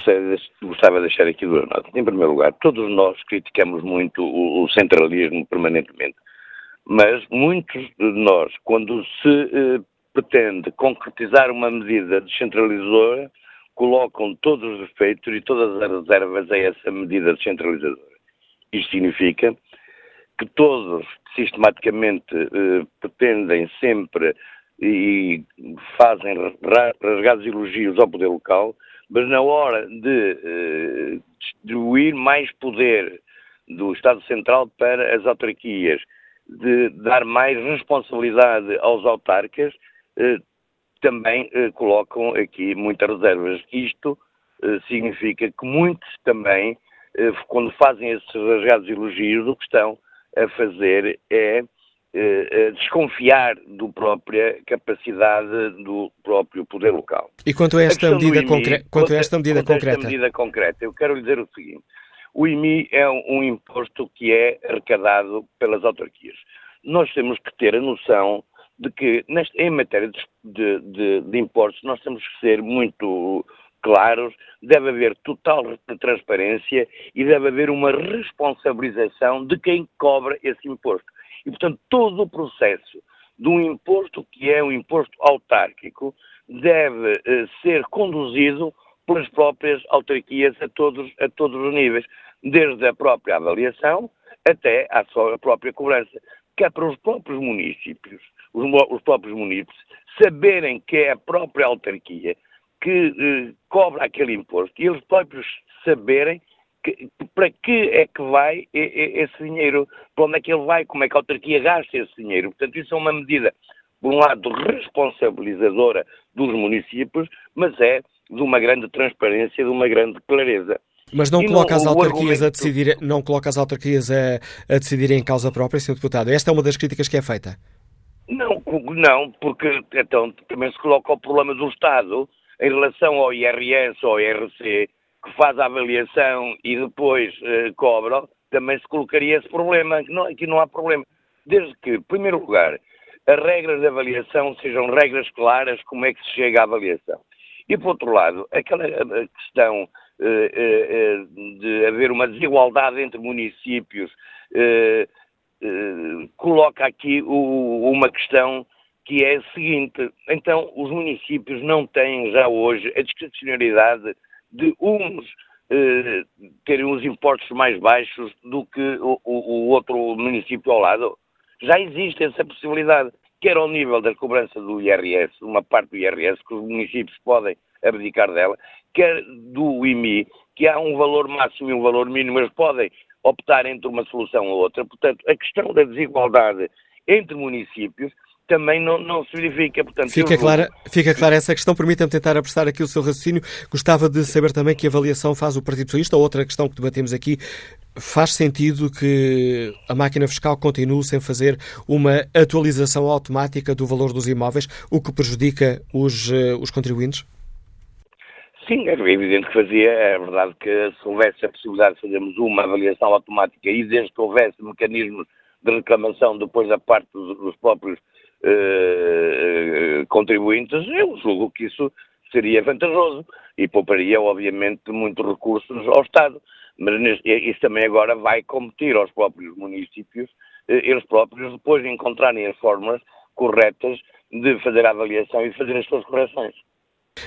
Speaker 16: gostava de deixar aqui duas notas. Em primeiro lugar, todos nós criticamos muito o, centralismo permanentemente, mas muitos de nós, quando se eh, pretende concretizar uma medida descentralizadora, colocam todos os defeitos e todas as reservas a essa medida descentralizadora. Isto significa que todos sistematicamente eh, pretendem sempre e fazem rasgados elogios ao poder local, mas na hora de eh, distribuir mais poder do Estado Central para as autarquias, de dar mais responsabilidade aos autarcas, eh, também eh, colocam aqui muitas reservas. Isto eh, significa que muitos também, eh, quando fazem esses rasgados elogios, o que estão a fazer é desconfiar da própria capacidade do próprio poder local.
Speaker 2: E quanto a esta, a medida, IMI, quanto a esta medida quanto concreta?
Speaker 16: esta medida concreta, eu quero lhe dizer o seguinte. O IMI é um, um imposto que é arrecadado pelas autarquias. Nós temos que ter a noção de que neste, em matéria de, de, de, impostos nós temos que ser muito claros, deve haver total transparência e deve haver uma responsabilização de quem cobra esse imposto. E, portanto, todo o processo de um imposto que é um imposto autárquico deve eh, ser conduzido pelas próprias autarquias a todos, a todos os níveis, desde a própria avaliação até à sua própria cobrança, que é para os próprios municípios os, os próprios municípios, saberem que é a própria autarquia que eh, cobra aquele imposto e eles próprios saberem que, para que é que vai esse dinheiro, para onde é que ele vai, como é que a autarquia gasta esse dinheiro. Portanto, isso é uma medida, por um lado, responsabilizadora dos municípios, mas é de uma grande transparência, de uma grande clareza.
Speaker 2: Mas não coloca as
Speaker 16: o
Speaker 2: autarquias
Speaker 16: argumento-
Speaker 2: a decidir, não coloca as autarquias a, a decidirem em causa própria, Sr. Deputado. Esta é uma das críticas que é feita.
Speaker 16: Não, não, porque então também se coloca o problema do Estado em relação ao IRS ou ao IRC, que faz a avaliação e depois eh, cobra, também se colocaria esse problema. Não, aqui não há problema. Desde que, em primeiro lugar, as regras de avaliação sejam regras claras como é que se chega à avaliação. E, por outro lado, aquela eh, questão eh, eh, eh, de haver uma desigualdade entre municípios coloca aqui o- uma questão que é a seguinte. Então, os municípios não têm já hoje a discricionariedade de uns eh, terem os impostos mais baixos do que o, o- o outro município ao lado. Já existe essa possibilidade, quer ao nível da cobrança do IRS, uma parte do IRS que os municípios podem abdicar dela, quer do IMI, que há um valor máximo e um valor mínimo, eles podem optar entre uma solução ou outra. Portanto, a questão da desigualdade entre municípios também não, não se verifica. Portanto,
Speaker 2: Fica clara, fica clara essa questão. Permita-me tentar apressar aqui o seu raciocínio. Gostava de saber também que avaliação faz o Partido Socialista. Outra questão que debatemos aqui. Faz sentido que a máquina fiscal continue sem fazer uma atualização automática do valor dos imóveis, o que prejudica os, eh, os contribuintes?
Speaker 16: Sim, é evidente que fazia. É verdade que se houvesse a possibilidade de fazermos uma avaliação automática e desde que houvesse mecanismos de reclamação depois da parte dos, dos próprios eh, contribuintes, eu julgo que isso seria vantajoso e pouparia, obviamente, muitos recursos ao Estado. Mas isso também agora vai competir aos próprios municípios, eh, eles próprios, depois de encontrarem as fórmulas corretas de fazer a avaliação e fazer as suas correções.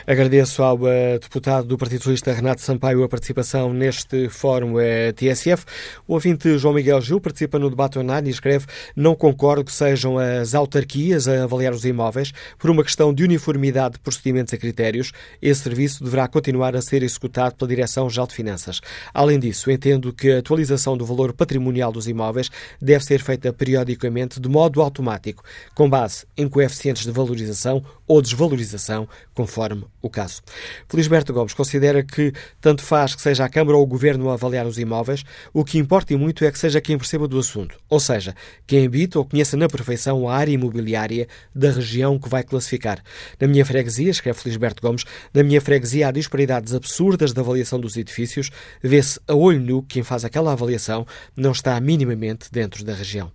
Speaker 2: Agradeço ao eh, deputado do Partido Socialista Renato Sampaio a participação neste fórum eh, TSF. O ouvinte João Miguel Gil participa no debate online e escreve não concordo que sejam as autarquias a avaliar os imóveis por uma questão de uniformidade de procedimentos e critérios. Esse serviço deverá continuar a ser executado pela Direção-Geral de Finanças. Além disso, entendo que a atualização do valor patrimonial dos imóveis deve ser feita periodicamente de modo automático, com base em coeficientes de valorização ou desvalorização, conforme o caso. Felisberto Gomes considera que tanto faz que seja a Câmara ou o Governo a avaliar os imóveis, o que importa e muito é que seja quem perceba do assunto, ou seja, quem habita ou conheça na perfeição a área imobiliária da região que vai classificar. Na minha freguesia, escreve Felisberto Gomes, na minha freguesia há disparidades absurdas da avaliação dos edifícios, vê-se a olho nu que quem faz aquela avaliação não está minimamente dentro da região.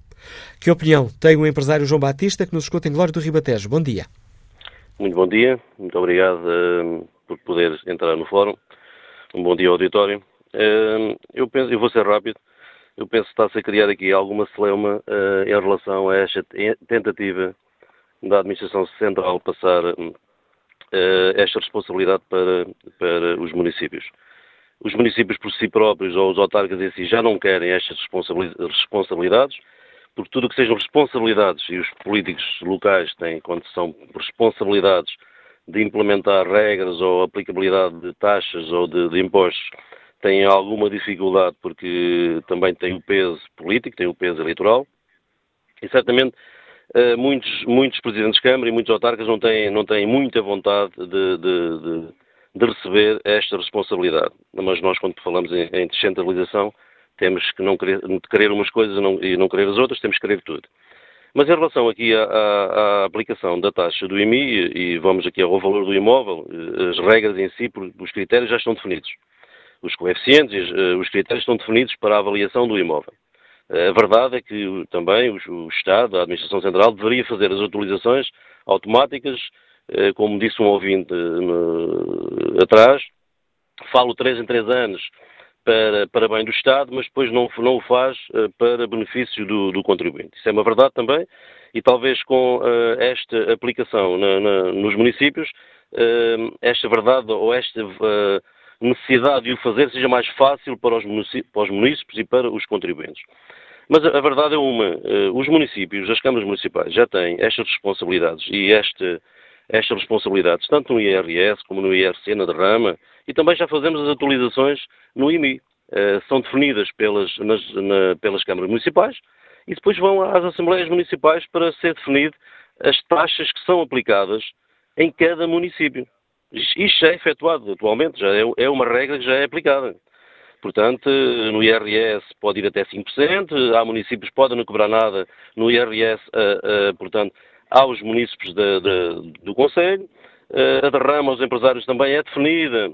Speaker 2: Que opinião tem o empresário João Batista que nos escuta em Glória do Ribatejo? Bom dia.
Speaker 17: Muito bom dia, muito obrigado eh, por poder entrar no fórum. Um bom dia ao auditório. Eh, eu, penso, eu vou ser rápido. Eu penso que está-se a criar aqui alguma celeuma eh, em relação a esta tentativa da Administração Central passar esta responsabilidade para, para os municípios. Os municípios por si próprios ou os autarcas em si já não querem estas responsabilidades, porque tudo o que sejam responsabilidades, e os políticos locais têm, quando são responsabilidades de implementar regras ou aplicabilidade de taxas ou de, de impostos, têm alguma dificuldade porque também têm o peso político, têm o peso eleitoral, e certamente uh, muitos, muitos presidentes de Câmara e muitos autarcas não têm, não têm muita vontade de, de, de, de receber esta responsabilidade. Mas nós, quando falamos em, em descentralização, temos que não querer, querer umas coisas e não, e não querer as outras, temos que querer tudo. Mas em relação aqui à, à, à aplicação da taxa do IMI, e, vamos aqui ao valor do imóvel, as regras em si, os critérios já estão definidos. Os coeficientes, os critérios estão definidos para a avaliação do imóvel. A verdade é que também o, Estado, a Administração Central, deveria fazer as atualizações automáticas, como disse um ouvinte atrás, falo três em três anos, para, para bem do Estado, mas depois não, não o faz uh, para benefício do, do, contribuinte. Isso é uma verdade também, e talvez com uh, esta aplicação na, na, nos municípios, uh, esta verdade ou esta necessidade de o fazer seja mais fácil para os, para os municípios e para os contribuintes. Mas a verdade é uma, os municípios, as câmaras municipais já têm estas responsabilidades e esta, estas responsabilidades, tanto no IRS como no IRC, na derrama, e também já fazemos as atualizações no IMI. Uh, são definidas pelas, nas, na, pelas câmaras municipais e depois vão às assembleias municipais para ser definido as taxas que são aplicadas em cada município. Isto já é efetuado atualmente, já é, é uma regra que já é aplicada. Portanto, no IRS pode ir até 5%, há municípios que podem não cobrar nada no IRS, uh, uh, portanto, aos municípios de, de, do Conselho. Uh, a derrama aos empresários também é definida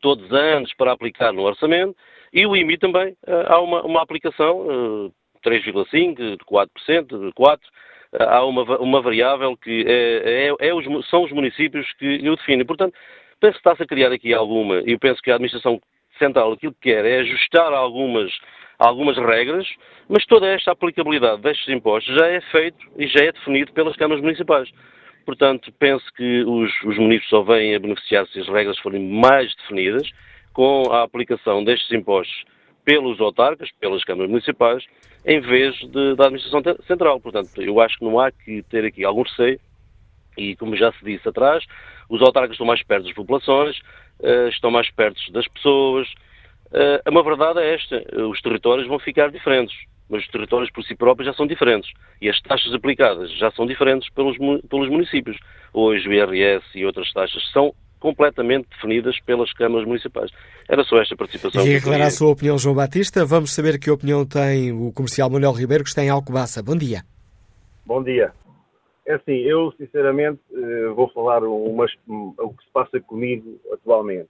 Speaker 17: todos os anos para aplicar no orçamento. E o IMI também, há uma, uma aplicação, 3,5%, de 4%, de 4%, há uma, uma variável que é, é, é os, são os municípios que o definem. Portanto, penso que está-se a criar aqui alguma, e eu penso que a administração Central aquilo que quer é ajustar algumas, algumas regras, mas toda esta aplicabilidade destes impostos já é feito e já é definido pelas câmaras municipais. Portanto, penso que os, os municípios só vêm a beneficiar se as regras forem mais definidas, com a aplicação destes impostos pelos autarcas, pelas câmaras municipais, em vez de, da administração central. Portanto, eu acho que não há que ter aqui algum receio, e como já se disse atrás, os autarcas estão mais perto das populações, uh, estão mais perto das pessoas. Uh, uma verdade é esta: os territórios vão ficar diferentes, mas os territórios por si próprios já são diferentes e as taxas aplicadas já são diferentes pelos, pelos municípios. Hoje o IRS e outras taxas são completamente definidas pelas câmaras municipais. Era só esta participação.
Speaker 2: E aclarar a sua opinião, João Batista. Vamos saber que opinião tem o comercial Manuel Ribeiro, que está em Alcobaça. Bom dia.
Speaker 18: Bom dia. É assim, eu sinceramente eh, vou falar umas, o que se passa comigo atualmente.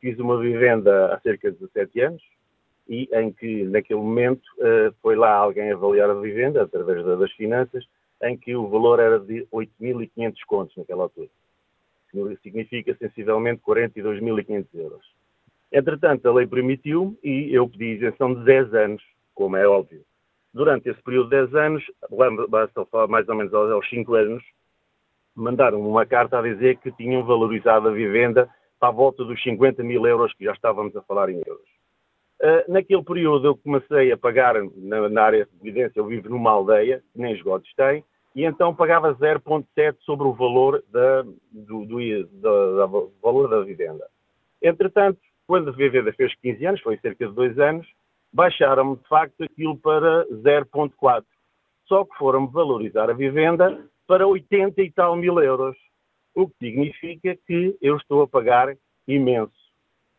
Speaker 18: Fiz uma vivenda há cerca de 17 anos e em que, naquele momento, eh, foi lá alguém avaliar a vivenda, através das finanças, em que o valor era de 8.500 contos naquela altura. Significa sensivelmente 42.500 euros. Entretanto, a lei permitiu e eu pedi isenção de 10 anos, como é óbvio. Durante esse período de 10 anos, basta falar mais ou menos aos 5 anos, mandaram uma carta a dizer que tinham valorizado a vivenda a volta dos 50 mil euros, que já estávamos a falar em euros. Uh, naquele período eu comecei a pagar, na, na, área de evidência, eu vivo numa aldeia, que nem esgotos tem, e então pagava 0,7 sobre o valor da, do, do, da, da, valor da vivenda. Entretanto, quando a vivenda fez 15 anos, foi cerca de 2 anos, baixaram-me de facto aquilo para 0,4. Só que foram-me valorizar a vivenda para 80 e tal mil euros, o que significa que eu estou a pagar imenso.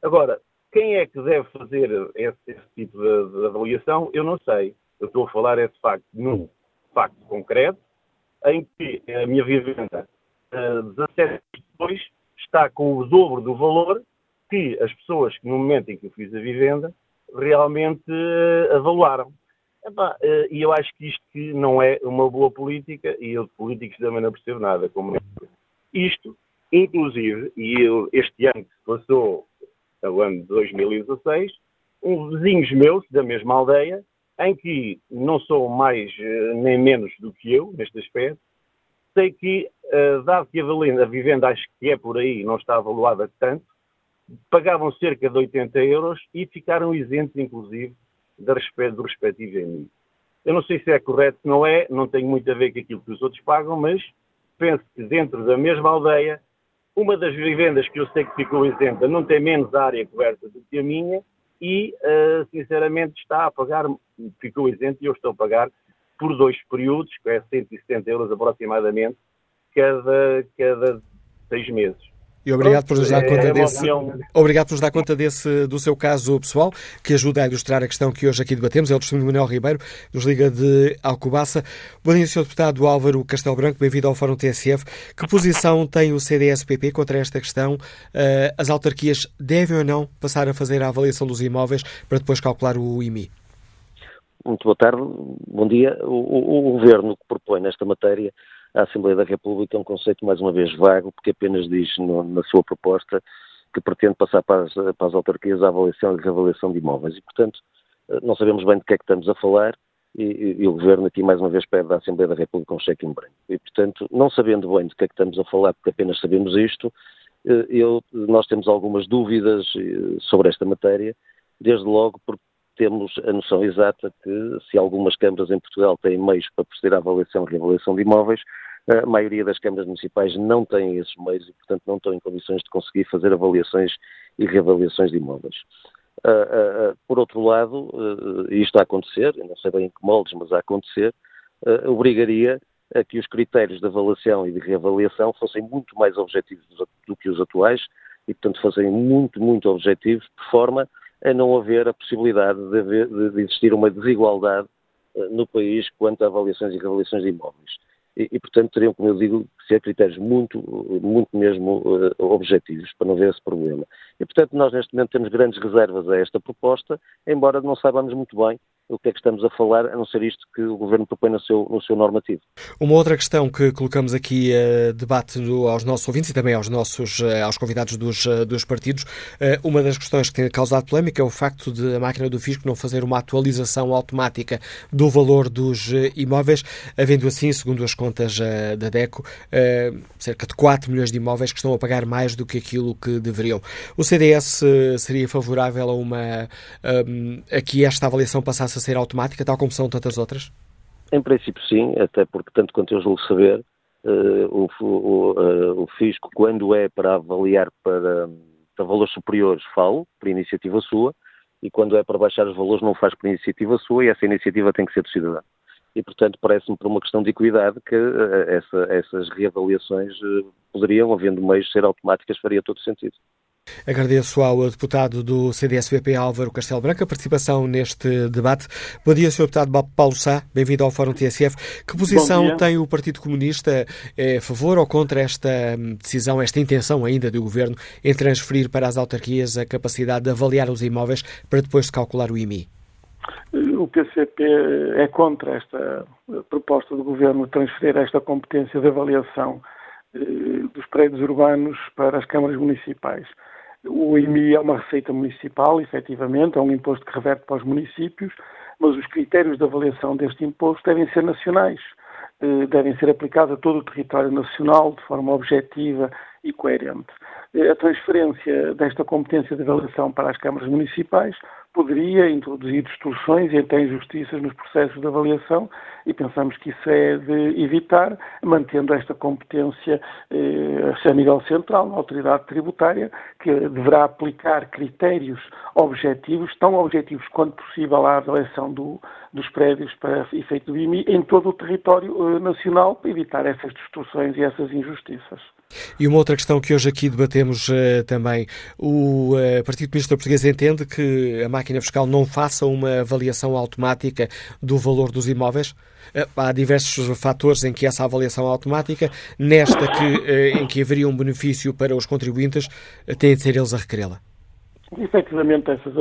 Speaker 18: Agora, quem é que deve fazer esse, esse tipo de, de, avaliação? Eu não sei. Eu estou a falar esse facto num facto concreto, em que a minha vivenda, uh, 17 anos depois, está com o dobro do valor que as pessoas que no momento em que eu fiz a vivenda realmente uh, e eu acho que isto não é uma boa política, e eu de políticos também não percebo nada. Como isto, inclusive, e este ano que se passou, o ano de 2016, uns vizinhos meus da mesma aldeia, em que não sou mais uh, nem menos do que eu, neste aspecto, sei que, dado que a, a vivenda acho que é por aí, não está avaliada tanto, pagavam cerca de 80 euros e ficaram isentos, inclusive, do respectivo IMI. Eu não sei se é correto, não é, não tenho muito a ver com aquilo que os outros pagam, mas penso que dentro da mesma aldeia, uma das vivendas que eu sei que ficou isenta não tem menos área coberta do que a minha e, uh, sinceramente, está a pagar, ficou isenta e eu estou a pagar por dois períodos, que é 170 euros aproximadamente, cada, cada seis meses.
Speaker 2: E obrigado por nos dar conta é desse. Obrigado por nos dar conta desse do seu caso pessoal, que ajuda a ilustrar a questão que hoje aqui debatemos. É o testemunho de Manuel Ribeiro, nos Liga de Alcobaça. Bom dia, Sr. Deputado Álvaro Castelo Branco, bem-vindo ao Fórum TSF. Que posição tem o CDS-PP contra esta questão? Uh, as autarquias devem ou não passar a fazer a avaliação dos imóveis para depois calcular o IMI?
Speaker 19: Muito boa tarde, bom dia. O, o, o Governo que propõe nesta matéria a Assembleia da República é um conceito, mais uma vez, vago, porque apenas diz no, na sua proposta que pretende passar para as, para as autarquias a avaliação e reavaliação de imóveis. E, portanto, eh, não sabemos bem de que é que estamos a falar e, e, e o Governo aqui, mais uma vez, pede à Assembleia da República um cheque em branco. E, portanto, não sabendo bem de que é que estamos a falar, porque apenas sabemos isto, eh, eu, nós temos algumas dúvidas eh, sobre esta matéria, desde logo porque temos a noção exata que se algumas câmaras em Portugal têm meios para proceder à avaliação e reavaliação de imóveis, a maioria das câmaras municipais não têm esses meios e, portanto, não estão em condições de conseguir fazer avaliações e reavaliações de imóveis. Uh, uh, por outro lado, isto a acontecer, não sei bem em que moldes, mas a acontecer, obrigaria a que os critérios de avaliação e de reavaliação fossem muito mais objetivos do que os atuais e, portanto, fossem muito, muito objetivos, de forma
Speaker 15: a não haver a possibilidade de, haver, de existir uma desigualdade no país quanto a avaliações e reavaliações de imóveis. E, e, portanto, teriam, como eu digo, que ser critérios muito, muito mesmo uh, objetivos para não ver esse problema. E, portanto, nós neste momento temos grandes reservas a esta proposta, embora não saibamos muito bem o que é que estamos a falar, a não ser isto que o Governo propõe no seu, no seu normativo.
Speaker 2: Uma outra questão que colocamos aqui a uh, debate aos nossos ouvintes e também aos nossos uh, aos convidados dos, uh, dos partidos, uma das questões que tem causado polémica é o facto de a máquina do fisco não fazer uma atualização automática do valor dos imóveis, havendo assim, segundo as contas da DECO, cerca de 4 milhões de imóveis que estão a pagar mais do que aquilo que deveriam. O CDS seria favorável a uma a que esta avaliação passasse a ser automática, tal como são tantas outras?
Speaker 15: Em princípio, sim, até porque, tanto quanto eu julgo saber, uh, o, o, uh, o, fisco, quando é para avaliar para, para valores superiores, fala, por iniciativa sua, e quando é para baixar os valores, não faz por iniciativa sua, e essa iniciativa tem que ser do cidadão. E, portanto, parece-me por uma questão de equidade que uh, essa, essas reavaliações poderiam, havendo meios, ser automáticas, faria todo sentido.
Speaker 2: Agradeço ao deputado do CDS-VP Álvaro Castelo Branco a participação neste debate. Bom dia, Sr. Deputado Paulo Sá, bem-vindo ao Fórum TSF. Que posição tem o Partido Comunista é a favor ou contra esta hum, decisão, esta intenção ainda do Governo em transferir para as autarquias a capacidade de avaliar os imóveis para depois de calcular o IMI?
Speaker 20: O PCP é contra esta proposta do Governo de transferir esta competência de avaliação eh, dos prédios urbanos para as câmaras municipais. O IMI é uma receita municipal, efetivamente, é um imposto que reverte para os municípios, mas os critérios de avaliação deste imposto devem ser nacionais, eh, devem ser aplicados a todo o território nacional de forma objetiva e coerente. A transferência desta competência de avaliação para as câmaras municipais poderia introduzir distorções e até injustiças nos processos de avaliação e pensamos que isso é de evitar, mantendo esta competência eh, a nível central, na autoridade tributária, que deverá aplicar critérios objetivos, tão objetivos quanto possível à avaliação do, dos prédios para efeito do IMI em todo o território eh, nacional para evitar essas distorções e essas injustiças.
Speaker 2: E uma outra questão que hoje aqui debatemos uh, também. O uh, Partido Comunista Português entende que a máquina fiscal não faça uma avaliação automática do valor dos imóveis? Uh, há diversos fatores em que essa avaliação automática, nesta que, em que haveria um benefício para os contribuintes, têm de ser eles a requerê-la.
Speaker 20: Efetivamente, essas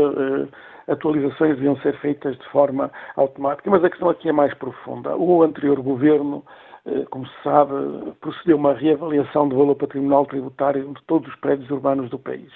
Speaker 20: atualizações deviam ser feitas de forma automática, mas a questão aqui é mais profunda. O anterior governo eh, como se sabe, procedeu uma reavaliação do valor patrimonial tributário de todos os prédios urbanos do país.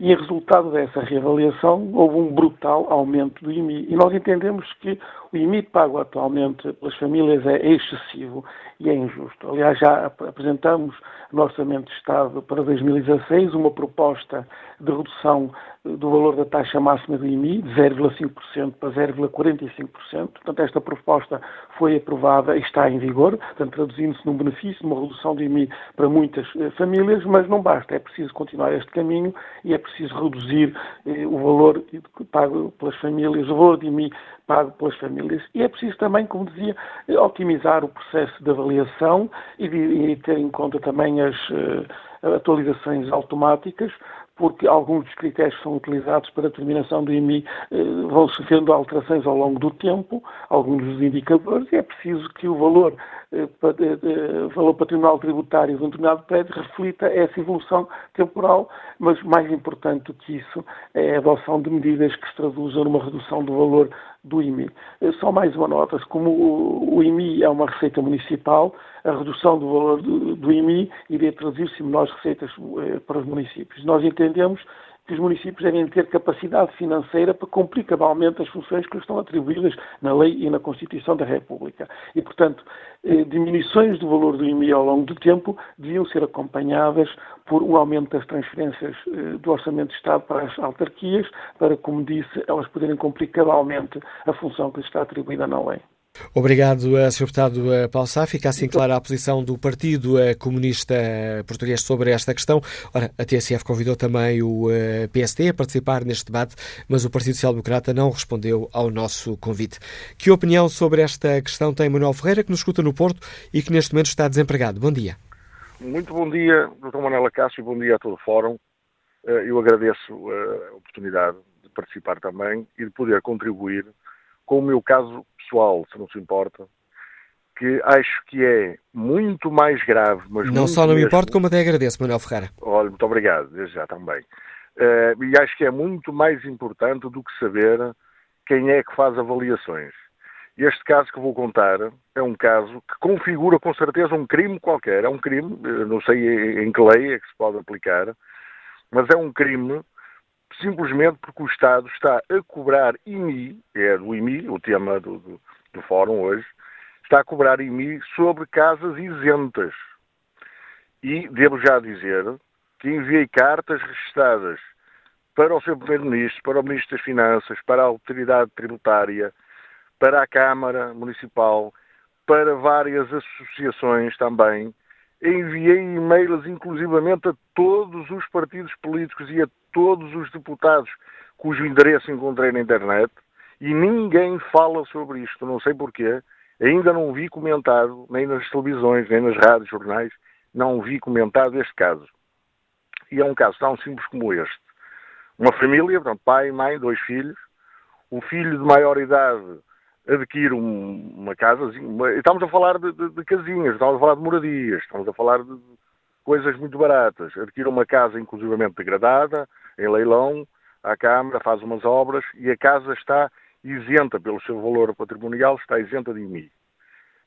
Speaker 20: E em resultado dessa reavaliação houve um brutal aumento do IMI. E nós entendemos que o IMI pago atualmente pelas famílias é excessivo e é injusto. Aliás, já apresentamos no Orçamento de Estado para 2016 uma proposta de redução do valor da taxa máxima do IMI, de 0,5% para 0,45%. Portanto, esta proposta foi aprovada e está em vigor, portanto, traduzindo-se num benefício, numa redução do IMI para muitas eh, famílias, mas não basta, é preciso continuar este caminho e é preciso reduzir eh, o valor pago pelas famílias, o valor de IMI pago pelas famílias. E é preciso também, como dizia, eh, otimizar o processo de avaliação e, de, e ter em conta também as uh, atualizações automáticas, porque alguns dos critérios que são utilizados para a determinação do IMI eh, vão sofrendo alterações ao longo do tempo, alguns dos indicadores, e é preciso que o valor, valor patrimonial tributário de um determinado prédio reflita essa evolução temporal, mas mais importante do que isso é a adoção de medidas que se traduzam numa redução do valor do IMI. Só mais uma nota, como o IMI é uma receita municipal, a redução do valor do, do IMI iria traduzir-se em menores receitas eh, para os municípios. Nós entendemos que os municípios devem ter capacidade financeira para cumprir cabalmente as funções que lhes estão atribuídas na lei e na Constituição da República. E, portanto, eh, diminuições do valor do IMI ao longo do tempo deviam ser acompanhadas por um aumento das transferências eh, do Orçamento de Estado para as autarquias, para, como disse, elas poderem cumprir cabalmente a função que lhes está atribuída na lei.
Speaker 2: Obrigado, eh, Sr. Deputado eh, Paulo Sá. Fica assim clara a posição do Partido eh, Comunista Português sobre esta questão. Ora, a TSF convidou também o PSD a participar neste debate, mas o Partido Social Democrata não respondeu ao nosso convite. Que opinião sobre esta questão tem Manuel Ferreira, que nos escuta no Porto e que neste momento está desempregado? Bom dia.
Speaker 21: Muito bom dia, Dr. Manuel Acácio, bom dia a todo o Fórum. Eu agradeço a oportunidade de
Speaker 22: participar também e de poder contribuir com o meu caso pessoal, se não se importa, que acho que é muito mais grave, mas
Speaker 2: Não só não me importa, como até agradeço, Manuel Ferreira.
Speaker 22: Olha, muito obrigado, desde já também. Uh, e acho que é muito mais importante do que saber quem é que faz avaliações. Este caso que vou contar é um caso que configura com certeza um crime qualquer. É um crime, não sei em que lei é que se pode aplicar, mas é um crime simplesmente porque o Estado está a cobrar IMI, é do IMI, o tema do, do, do fórum hoje, está a cobrar IMI sobre casas isentas. E devo já dizer que enviei cartas registradas para o Sr. Primeiro-Ministro, para o Ministro das Finanças, para a Autoridade Tributária, para a Câmara Municipal, para várias associações também. Enviei e-mails, inclusivamente, a todos os partidos políticos e a todos os deputados cujo endereço encontrei na internet e ninguém fala sobre isto. Não sei porquê. Ainda não vi comentado, nem nas televisões, nem nas rádios, jornais, não vi comentado este caso. E é um caso tão simples como este. Uma família, portanto, pai, mãe, dois filhos. O filho de maior idade adquire um, uma casa, uma, estamos a falar de, de, de, casinhas, estamos a falar de moradias, estamos a falar de coisas muito baratas. Adquire uma casa inclusivamente degradada, em leilão, à Câmara, faz umas obras e a casa está isenta pelo seu valor patrimonial, está isenta de IMI.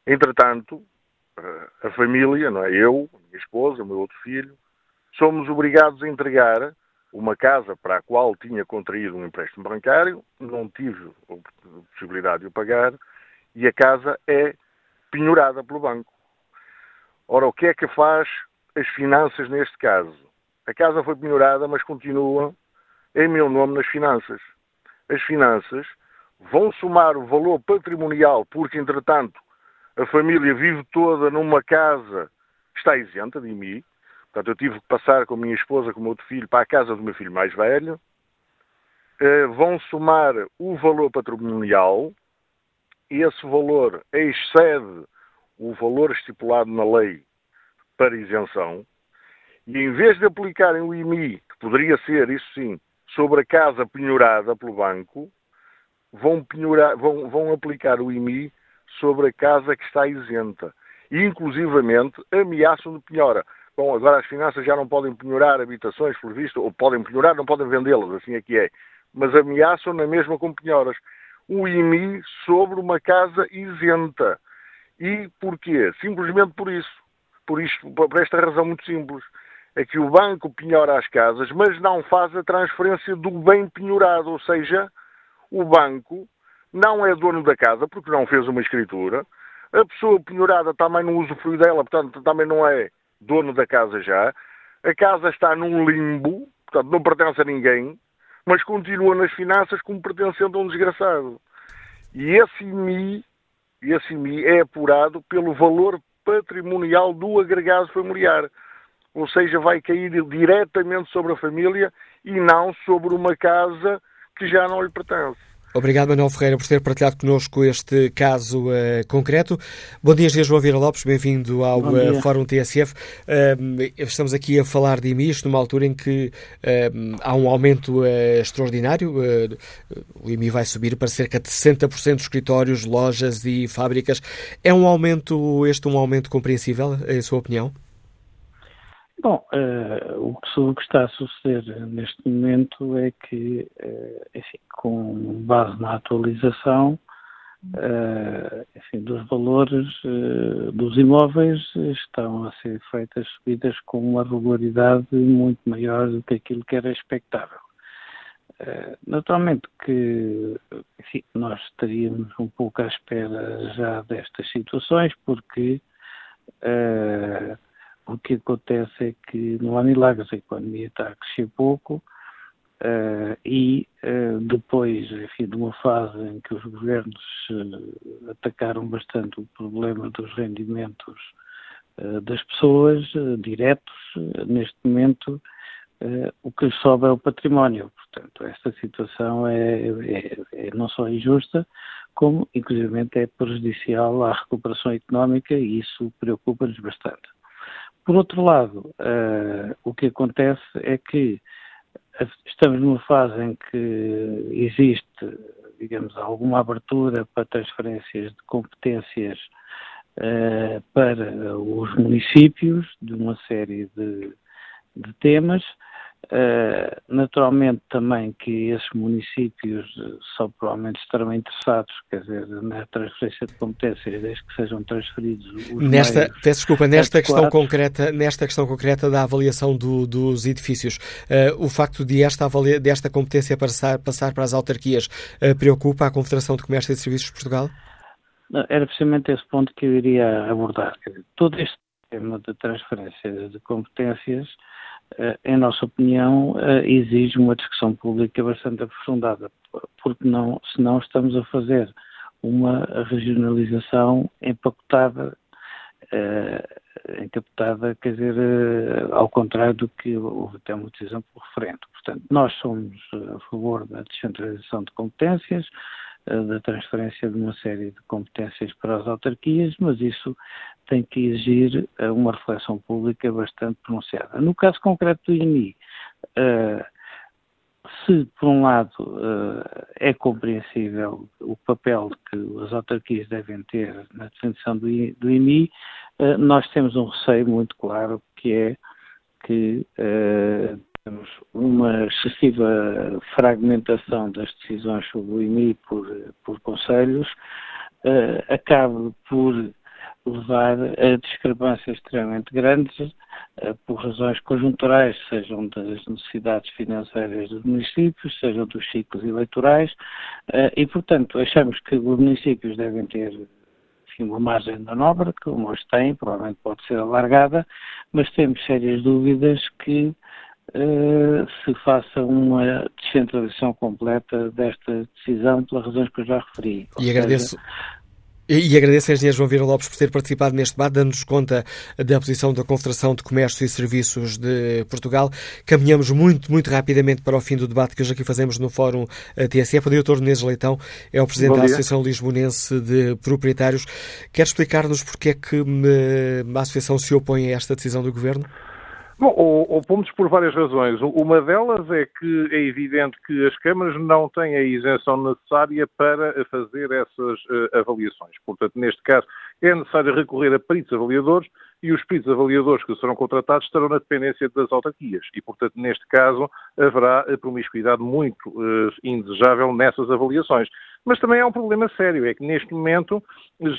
Speaker 22: Entretanto, a família, não é? eu, a minha esposa, o meu outro filho, somos obrigados a entregar uma casa para a qual tinha contraído um empréstimo bancário, não tive a possibilidade de o pagar, e a casa é penhorada pelo banco. Ora, o que é que faz as finanças neste caso? A casa foi penhorada, mas continua em meu nome nas finanças. As finanças vão somar o valor patrimonial, porque, entretanto, a família vive toda numa casa que está isenta de IMI, Portanto, eu tive que passar com a minha esposa, com o meu outro filho, para a casa do meu filho mais velho. Uh, vão somar o valor patrimonial e esse valor excede o valor estipulado na lei para isenção. E em vez de aplicarem o IMI, que poderia ser, isso sim, sobre a casa penhorada pelo banco, vão, penhorar, vão, vão aplicar o IMI sobre a casa que está isenta. E, inclusivamente, ameaçam de penhora. Bom, agora as finanças já não podem penhorar habitações, por visto, ou podem penhorar, não podem vendê-las, assim é que é. Mas ameaçam na mesma com penhoras. O IMI sobre uma casa isenta. E porquê? Simplesmente por isso. Por, isto, por esta razão muito simples. É que o banco penhora as casas, mas não faz a transferência do bem penhorado. Ou seja, o banco não é dono da casa, porque não fez uma escritura. A pessoa penhorada também não usufrui dela, portanto, também não é dono da casa já. A casa está num limbo, portanto não pertence a ninguém, mas continua nas finanças como pertencendo a um desgraçado. E esse IMI, esse IMI é apurado pelo valor patrimonial do agregado familiar. Ou seja, vai cair diretamente sobre a família e não sobre uma casa que já não lhe pertence.
Speaker 2: Obrigado, Manuel Ferreira, por ter partilhado connosco este caso uh, concreto. Bom dia, João Vieira Lopes, bem-vindo ao uh, Fórum TSF. Uh, estamos aqui a falar de IMIs numa altura em que há um aumento extraordinário. o IMI vai subir para cerca de 60% dos escritórios, lojas e fábricas. É um aumento, este um aumento compreensível, em sua opinião?
Speaker 23: Bom, uh, o, que, o, que, está a suceder neste momento é que, uh, enfim, com base na atualização uh, enfim, dos valores dos imóveis, estão a ser feitas subidas com uma regularidade muito maior do que aquilo que era expectável. naturalmente que enfim, nós estaríamos um pouco à espera já destas situações, porque o que acontece é que não há milagres, a economia está a crescer pouco uh, e uh, depois, enfim, de uma fase em que os governos uh, atacaram bastante o problema dos rendimentos das pessoas diretos, neste momento o que sobra é o património. Portanto, esta situação é, é, é não só injusta, como, inclusive, é prejudicial à recuperação económica e isso preocupa-nos bastante. Por outro lado, uh, o que acontece é que estamos numa fase em que existe, digamos, alguma abertura para transferências de competências uh, para os municípios de uma série de, de temas. Uh, naturalmente também que esses municípios só provavelmente estarão interessados, quer dizer, na transferência de competências, desde que sejam transferidos os
Speaker 2: Nesta, peço desculpa, nesta questão concreta, nesta questão concreta da avaliação do, dos edifícios, uh, o facto de esta, avalia, desta competência passar, passar para as autarquias uh, preocupa a Confederação de Comércio e Serviços de Portugal?
Speaker 23: Não, era precisamente esse ponto que eu iria abordar. Todo este tema de transferência de competências eh, em nossa opinião, eh, exige uma discussão pública bastante aprofundada, porque não, senão estamos a fazer uma regionalização empacotada, eh, encapotada, quer dizer, ao contrário do que houve até uma decisão por referendo. Portanto, nós somos a favor da descentralização de competências, da transferência de uma série de competências para as autarquias, mas isso tem que exigir uh, uma reflexão pública bastante pronunciada. No caso concreto do IMI, uh, se, por um lado, uh, é compreensível o papel que as autarquias devem ter na definição do IMI, nós temos um receio muito claro que é que temos uma excessiva fragmentação das decisões sobre o IMI por, por conselhos, acabe por levar a discrepâncias extremamente grandes uh, por razões conjunturais, sejam das necessidades financeiras dos municípios, sejam dos ciclos eleitorais, uh, e, portanto, achamos que os municípios devem ter enfim, uma margem de manobra, como hoje têm, provavelmente pode ser alargada, mas temos sérias dúvidas que Uh, se faça uma descentralização completa desta decisão pelas razões que eu já referi.
Speaker 2: e agradeço, e, agradeço ao engenheiro João Vieira Lopes por ter participado neste debate, dando-nos conta da posição da Confederação de Comércio e Serviços de Portugal. Caminhamos muito, muito rapidamente para o fim do debate que hoje aqui fazemos no Fórum eh, TSF. O doutor Menezes Leitão é o Presidente da Associação Lisbonense de Proprietários. Quer explicar-nos porque é que eh, a Associação se opõe a esta decisão do Governo?
Speaker 21: Bom, opomos por várias razões. Uma delas é que é evidente que as câmaras não têm a isenção necessária para fazer essas uh, avaliações. Portanto, neste caso, é necessário recorrer a peritos avaliadores e os peritos avaliadores que serão contratados estarão na dependência das autarquias. E, portanto, neste caso, haverá promiscuidade muito uh, indesejável nessas avaliações. Mas também há um problema sério, é que neste momento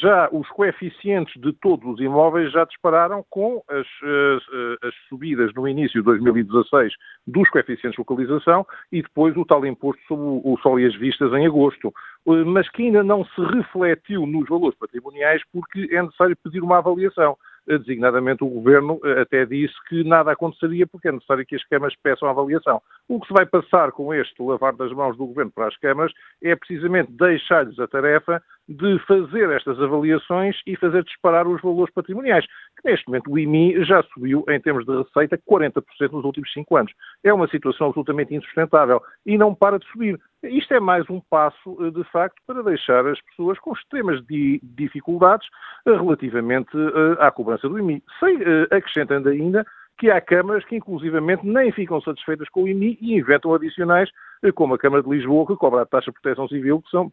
Speaker 21: já os coeficientes de todos os imóveis já dispararam com as, as, as subidas no início de 2016 dos coeficientes de localização e depois o tal imposto sobre o sol e as vistas em agosto, eh, mas que ainda não se refletiu nos valores patrimoniais porque é necessário pedir uma avaliação. Eh, designadamente o Governo eh, até disse que nada aconteceria porque é necessário que as câmaras peçam avaliação. O que se vai passar com este lavar das mãos do Governo para as câmaras é precisamente deixar-lhes a tarefa de fazer estas avaliações e fazer disparar os valores patrimoniais, que neste momento o IMI já subiu em termos de receita 40% nos últimos cinco anos. É uma situação absolutamente insustentável e não para de subir. Isto é mais um passo, eh, de facto, para deixar as pessoas com extremas dificuldades eh, relativamente eh, à cobrança do IMI. Sei, acrescentando ainda, que há câmaras que, inclusivamente, nem ficam satisfeitas com o IMI e inventam adicionais, como a Câmara de Lisboa, que cobra a taxa de proteção civil, que são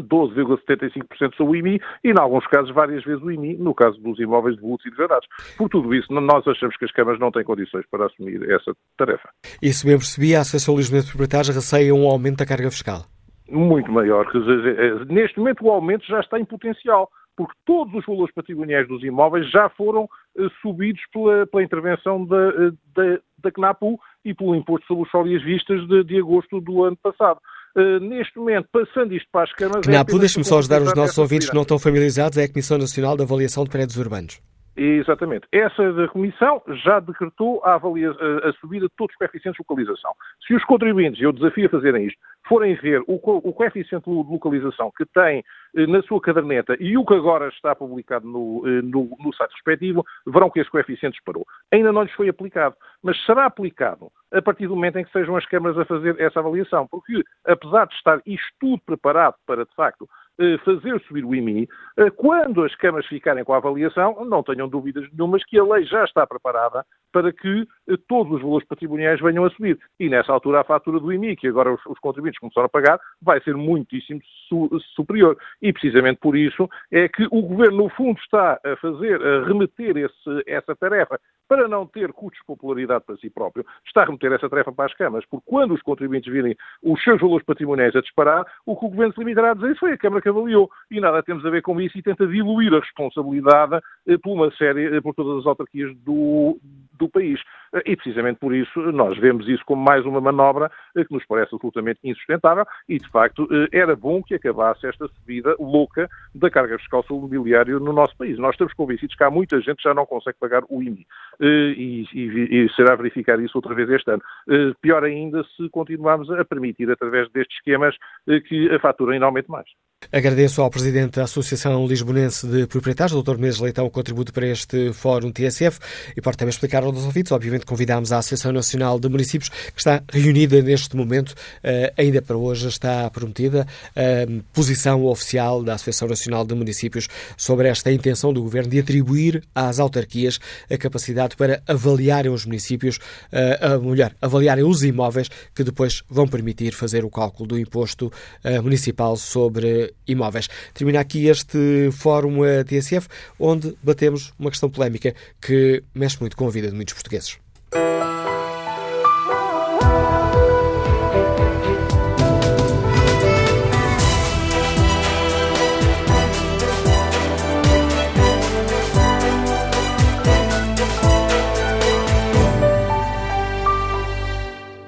Speaker 21: 12,75% sobre o IMI e, em alguns casos, várias vezes o IMI, no caso dos imóveis de vultos e degradados. Por tudo isso, nós achamos que as câmaras não têm condições para assumir essa tarefa.
Speaker 2: E se bem percebi, a Associação Lisboa de Proprietários receia um aumento da carga fiscal?
Speaker 21: Muito maior. Neste momento, o aumento já está em potencial porque todos os valores patrimoniais dos imóveis já foram uh, subidos pela, pela intervenção da, eh, da, da, CNAPU e pelo imposto sobre os as vistas de, de agosto do ano passado. Uh, neste momento, passando isto para as câmaras...
Speaker 2: CNAPU, é deixe-me só ajudar os nossos ouvintes que não estão familiarizados, é a Comissão Nacional de Avaliação de Prédios Urbanos.
Speaker 21: Exatamente. Essa da Comissão já decretou a, a, a subida de todos os coeficientes de localização. Se os contribuintes, eu desafio a fazerem isto, forem ver o, o coeficiente de localização que tem eh, na sua caderneta e o que agora está publicado no, eh, no, no site respectivo, verão que esse coeficiente disparou. Ainda não lhes foi aplicado, mas será aplicado a partir do momento em que sejam as câmaras a fazer essa avaliação, porque apesar de estar isto tudo preparado para, de facto, fazer subir o IMI, quando as câmaras ficarem com a avaliação, não tenham dúvidas nenhumas que a lei já está preparada para que todos os valores patrimoniais venham a subir. E nessa altura a fatura do IMI, que agora os, os contribuintes começaram a pagar, vai ser muitíssimo su superior. E precisamente por isso é que o Governo, no fundo, está a fazer, a remeter esse, essa tarefa para não ter custos de popularidade para si próprio, está a remeter essa tarefa para as câmaras, porque quando os contribuintes virem os seus valores patrimoniais a disparar, o que o Governo se limitará a dizer foi a Câmara que avaliou. E nada temos a ver com isso e tenta diluir a responsabilidade eh, por uma série, eh, por todas as autarquias do, do país. Eh, e precisamente por isso nós vemos isso como mais uma manobra que nos parece absolutamente insustentável e, de facto, era bom que acabasse esta subida louca da carga fiscal sobre o mobiliário no nosso país. Nós estamos convencidos que há muita gente que já não consegue pagar o IMI. Eh, e, e, e, será verificar isso outra vez este ano. Eh, pior ainda se continuarmos a permitir, através destes esquemas, eh, que a fatura ainda aumente mais.
Speaker 2: Agradeço ao Presidente da Associação Lisbonense de Proprietários, Dr. Mendes Leitão, o contributo para este Fórum TSF e pode também explicar aos ouvintes. Obviamente, convidámos a Associação Nacional de Municípios, que está reunida neste momento, ainda para hoje está prometida a posição oficial da Associação Nacional de Municípios sobre esta intenção do Governo de atribuir às autarquias a capacidade para avaliarem os municípios, uh, melhor, avaliarem os imóveis que depois vão permitir fazer o cálculo do imposto municipal sobre imóveis. Termina aqui este fórum a TSF, onde batemos uma questão polémica que mexe muito com a vida de muitos portugueses.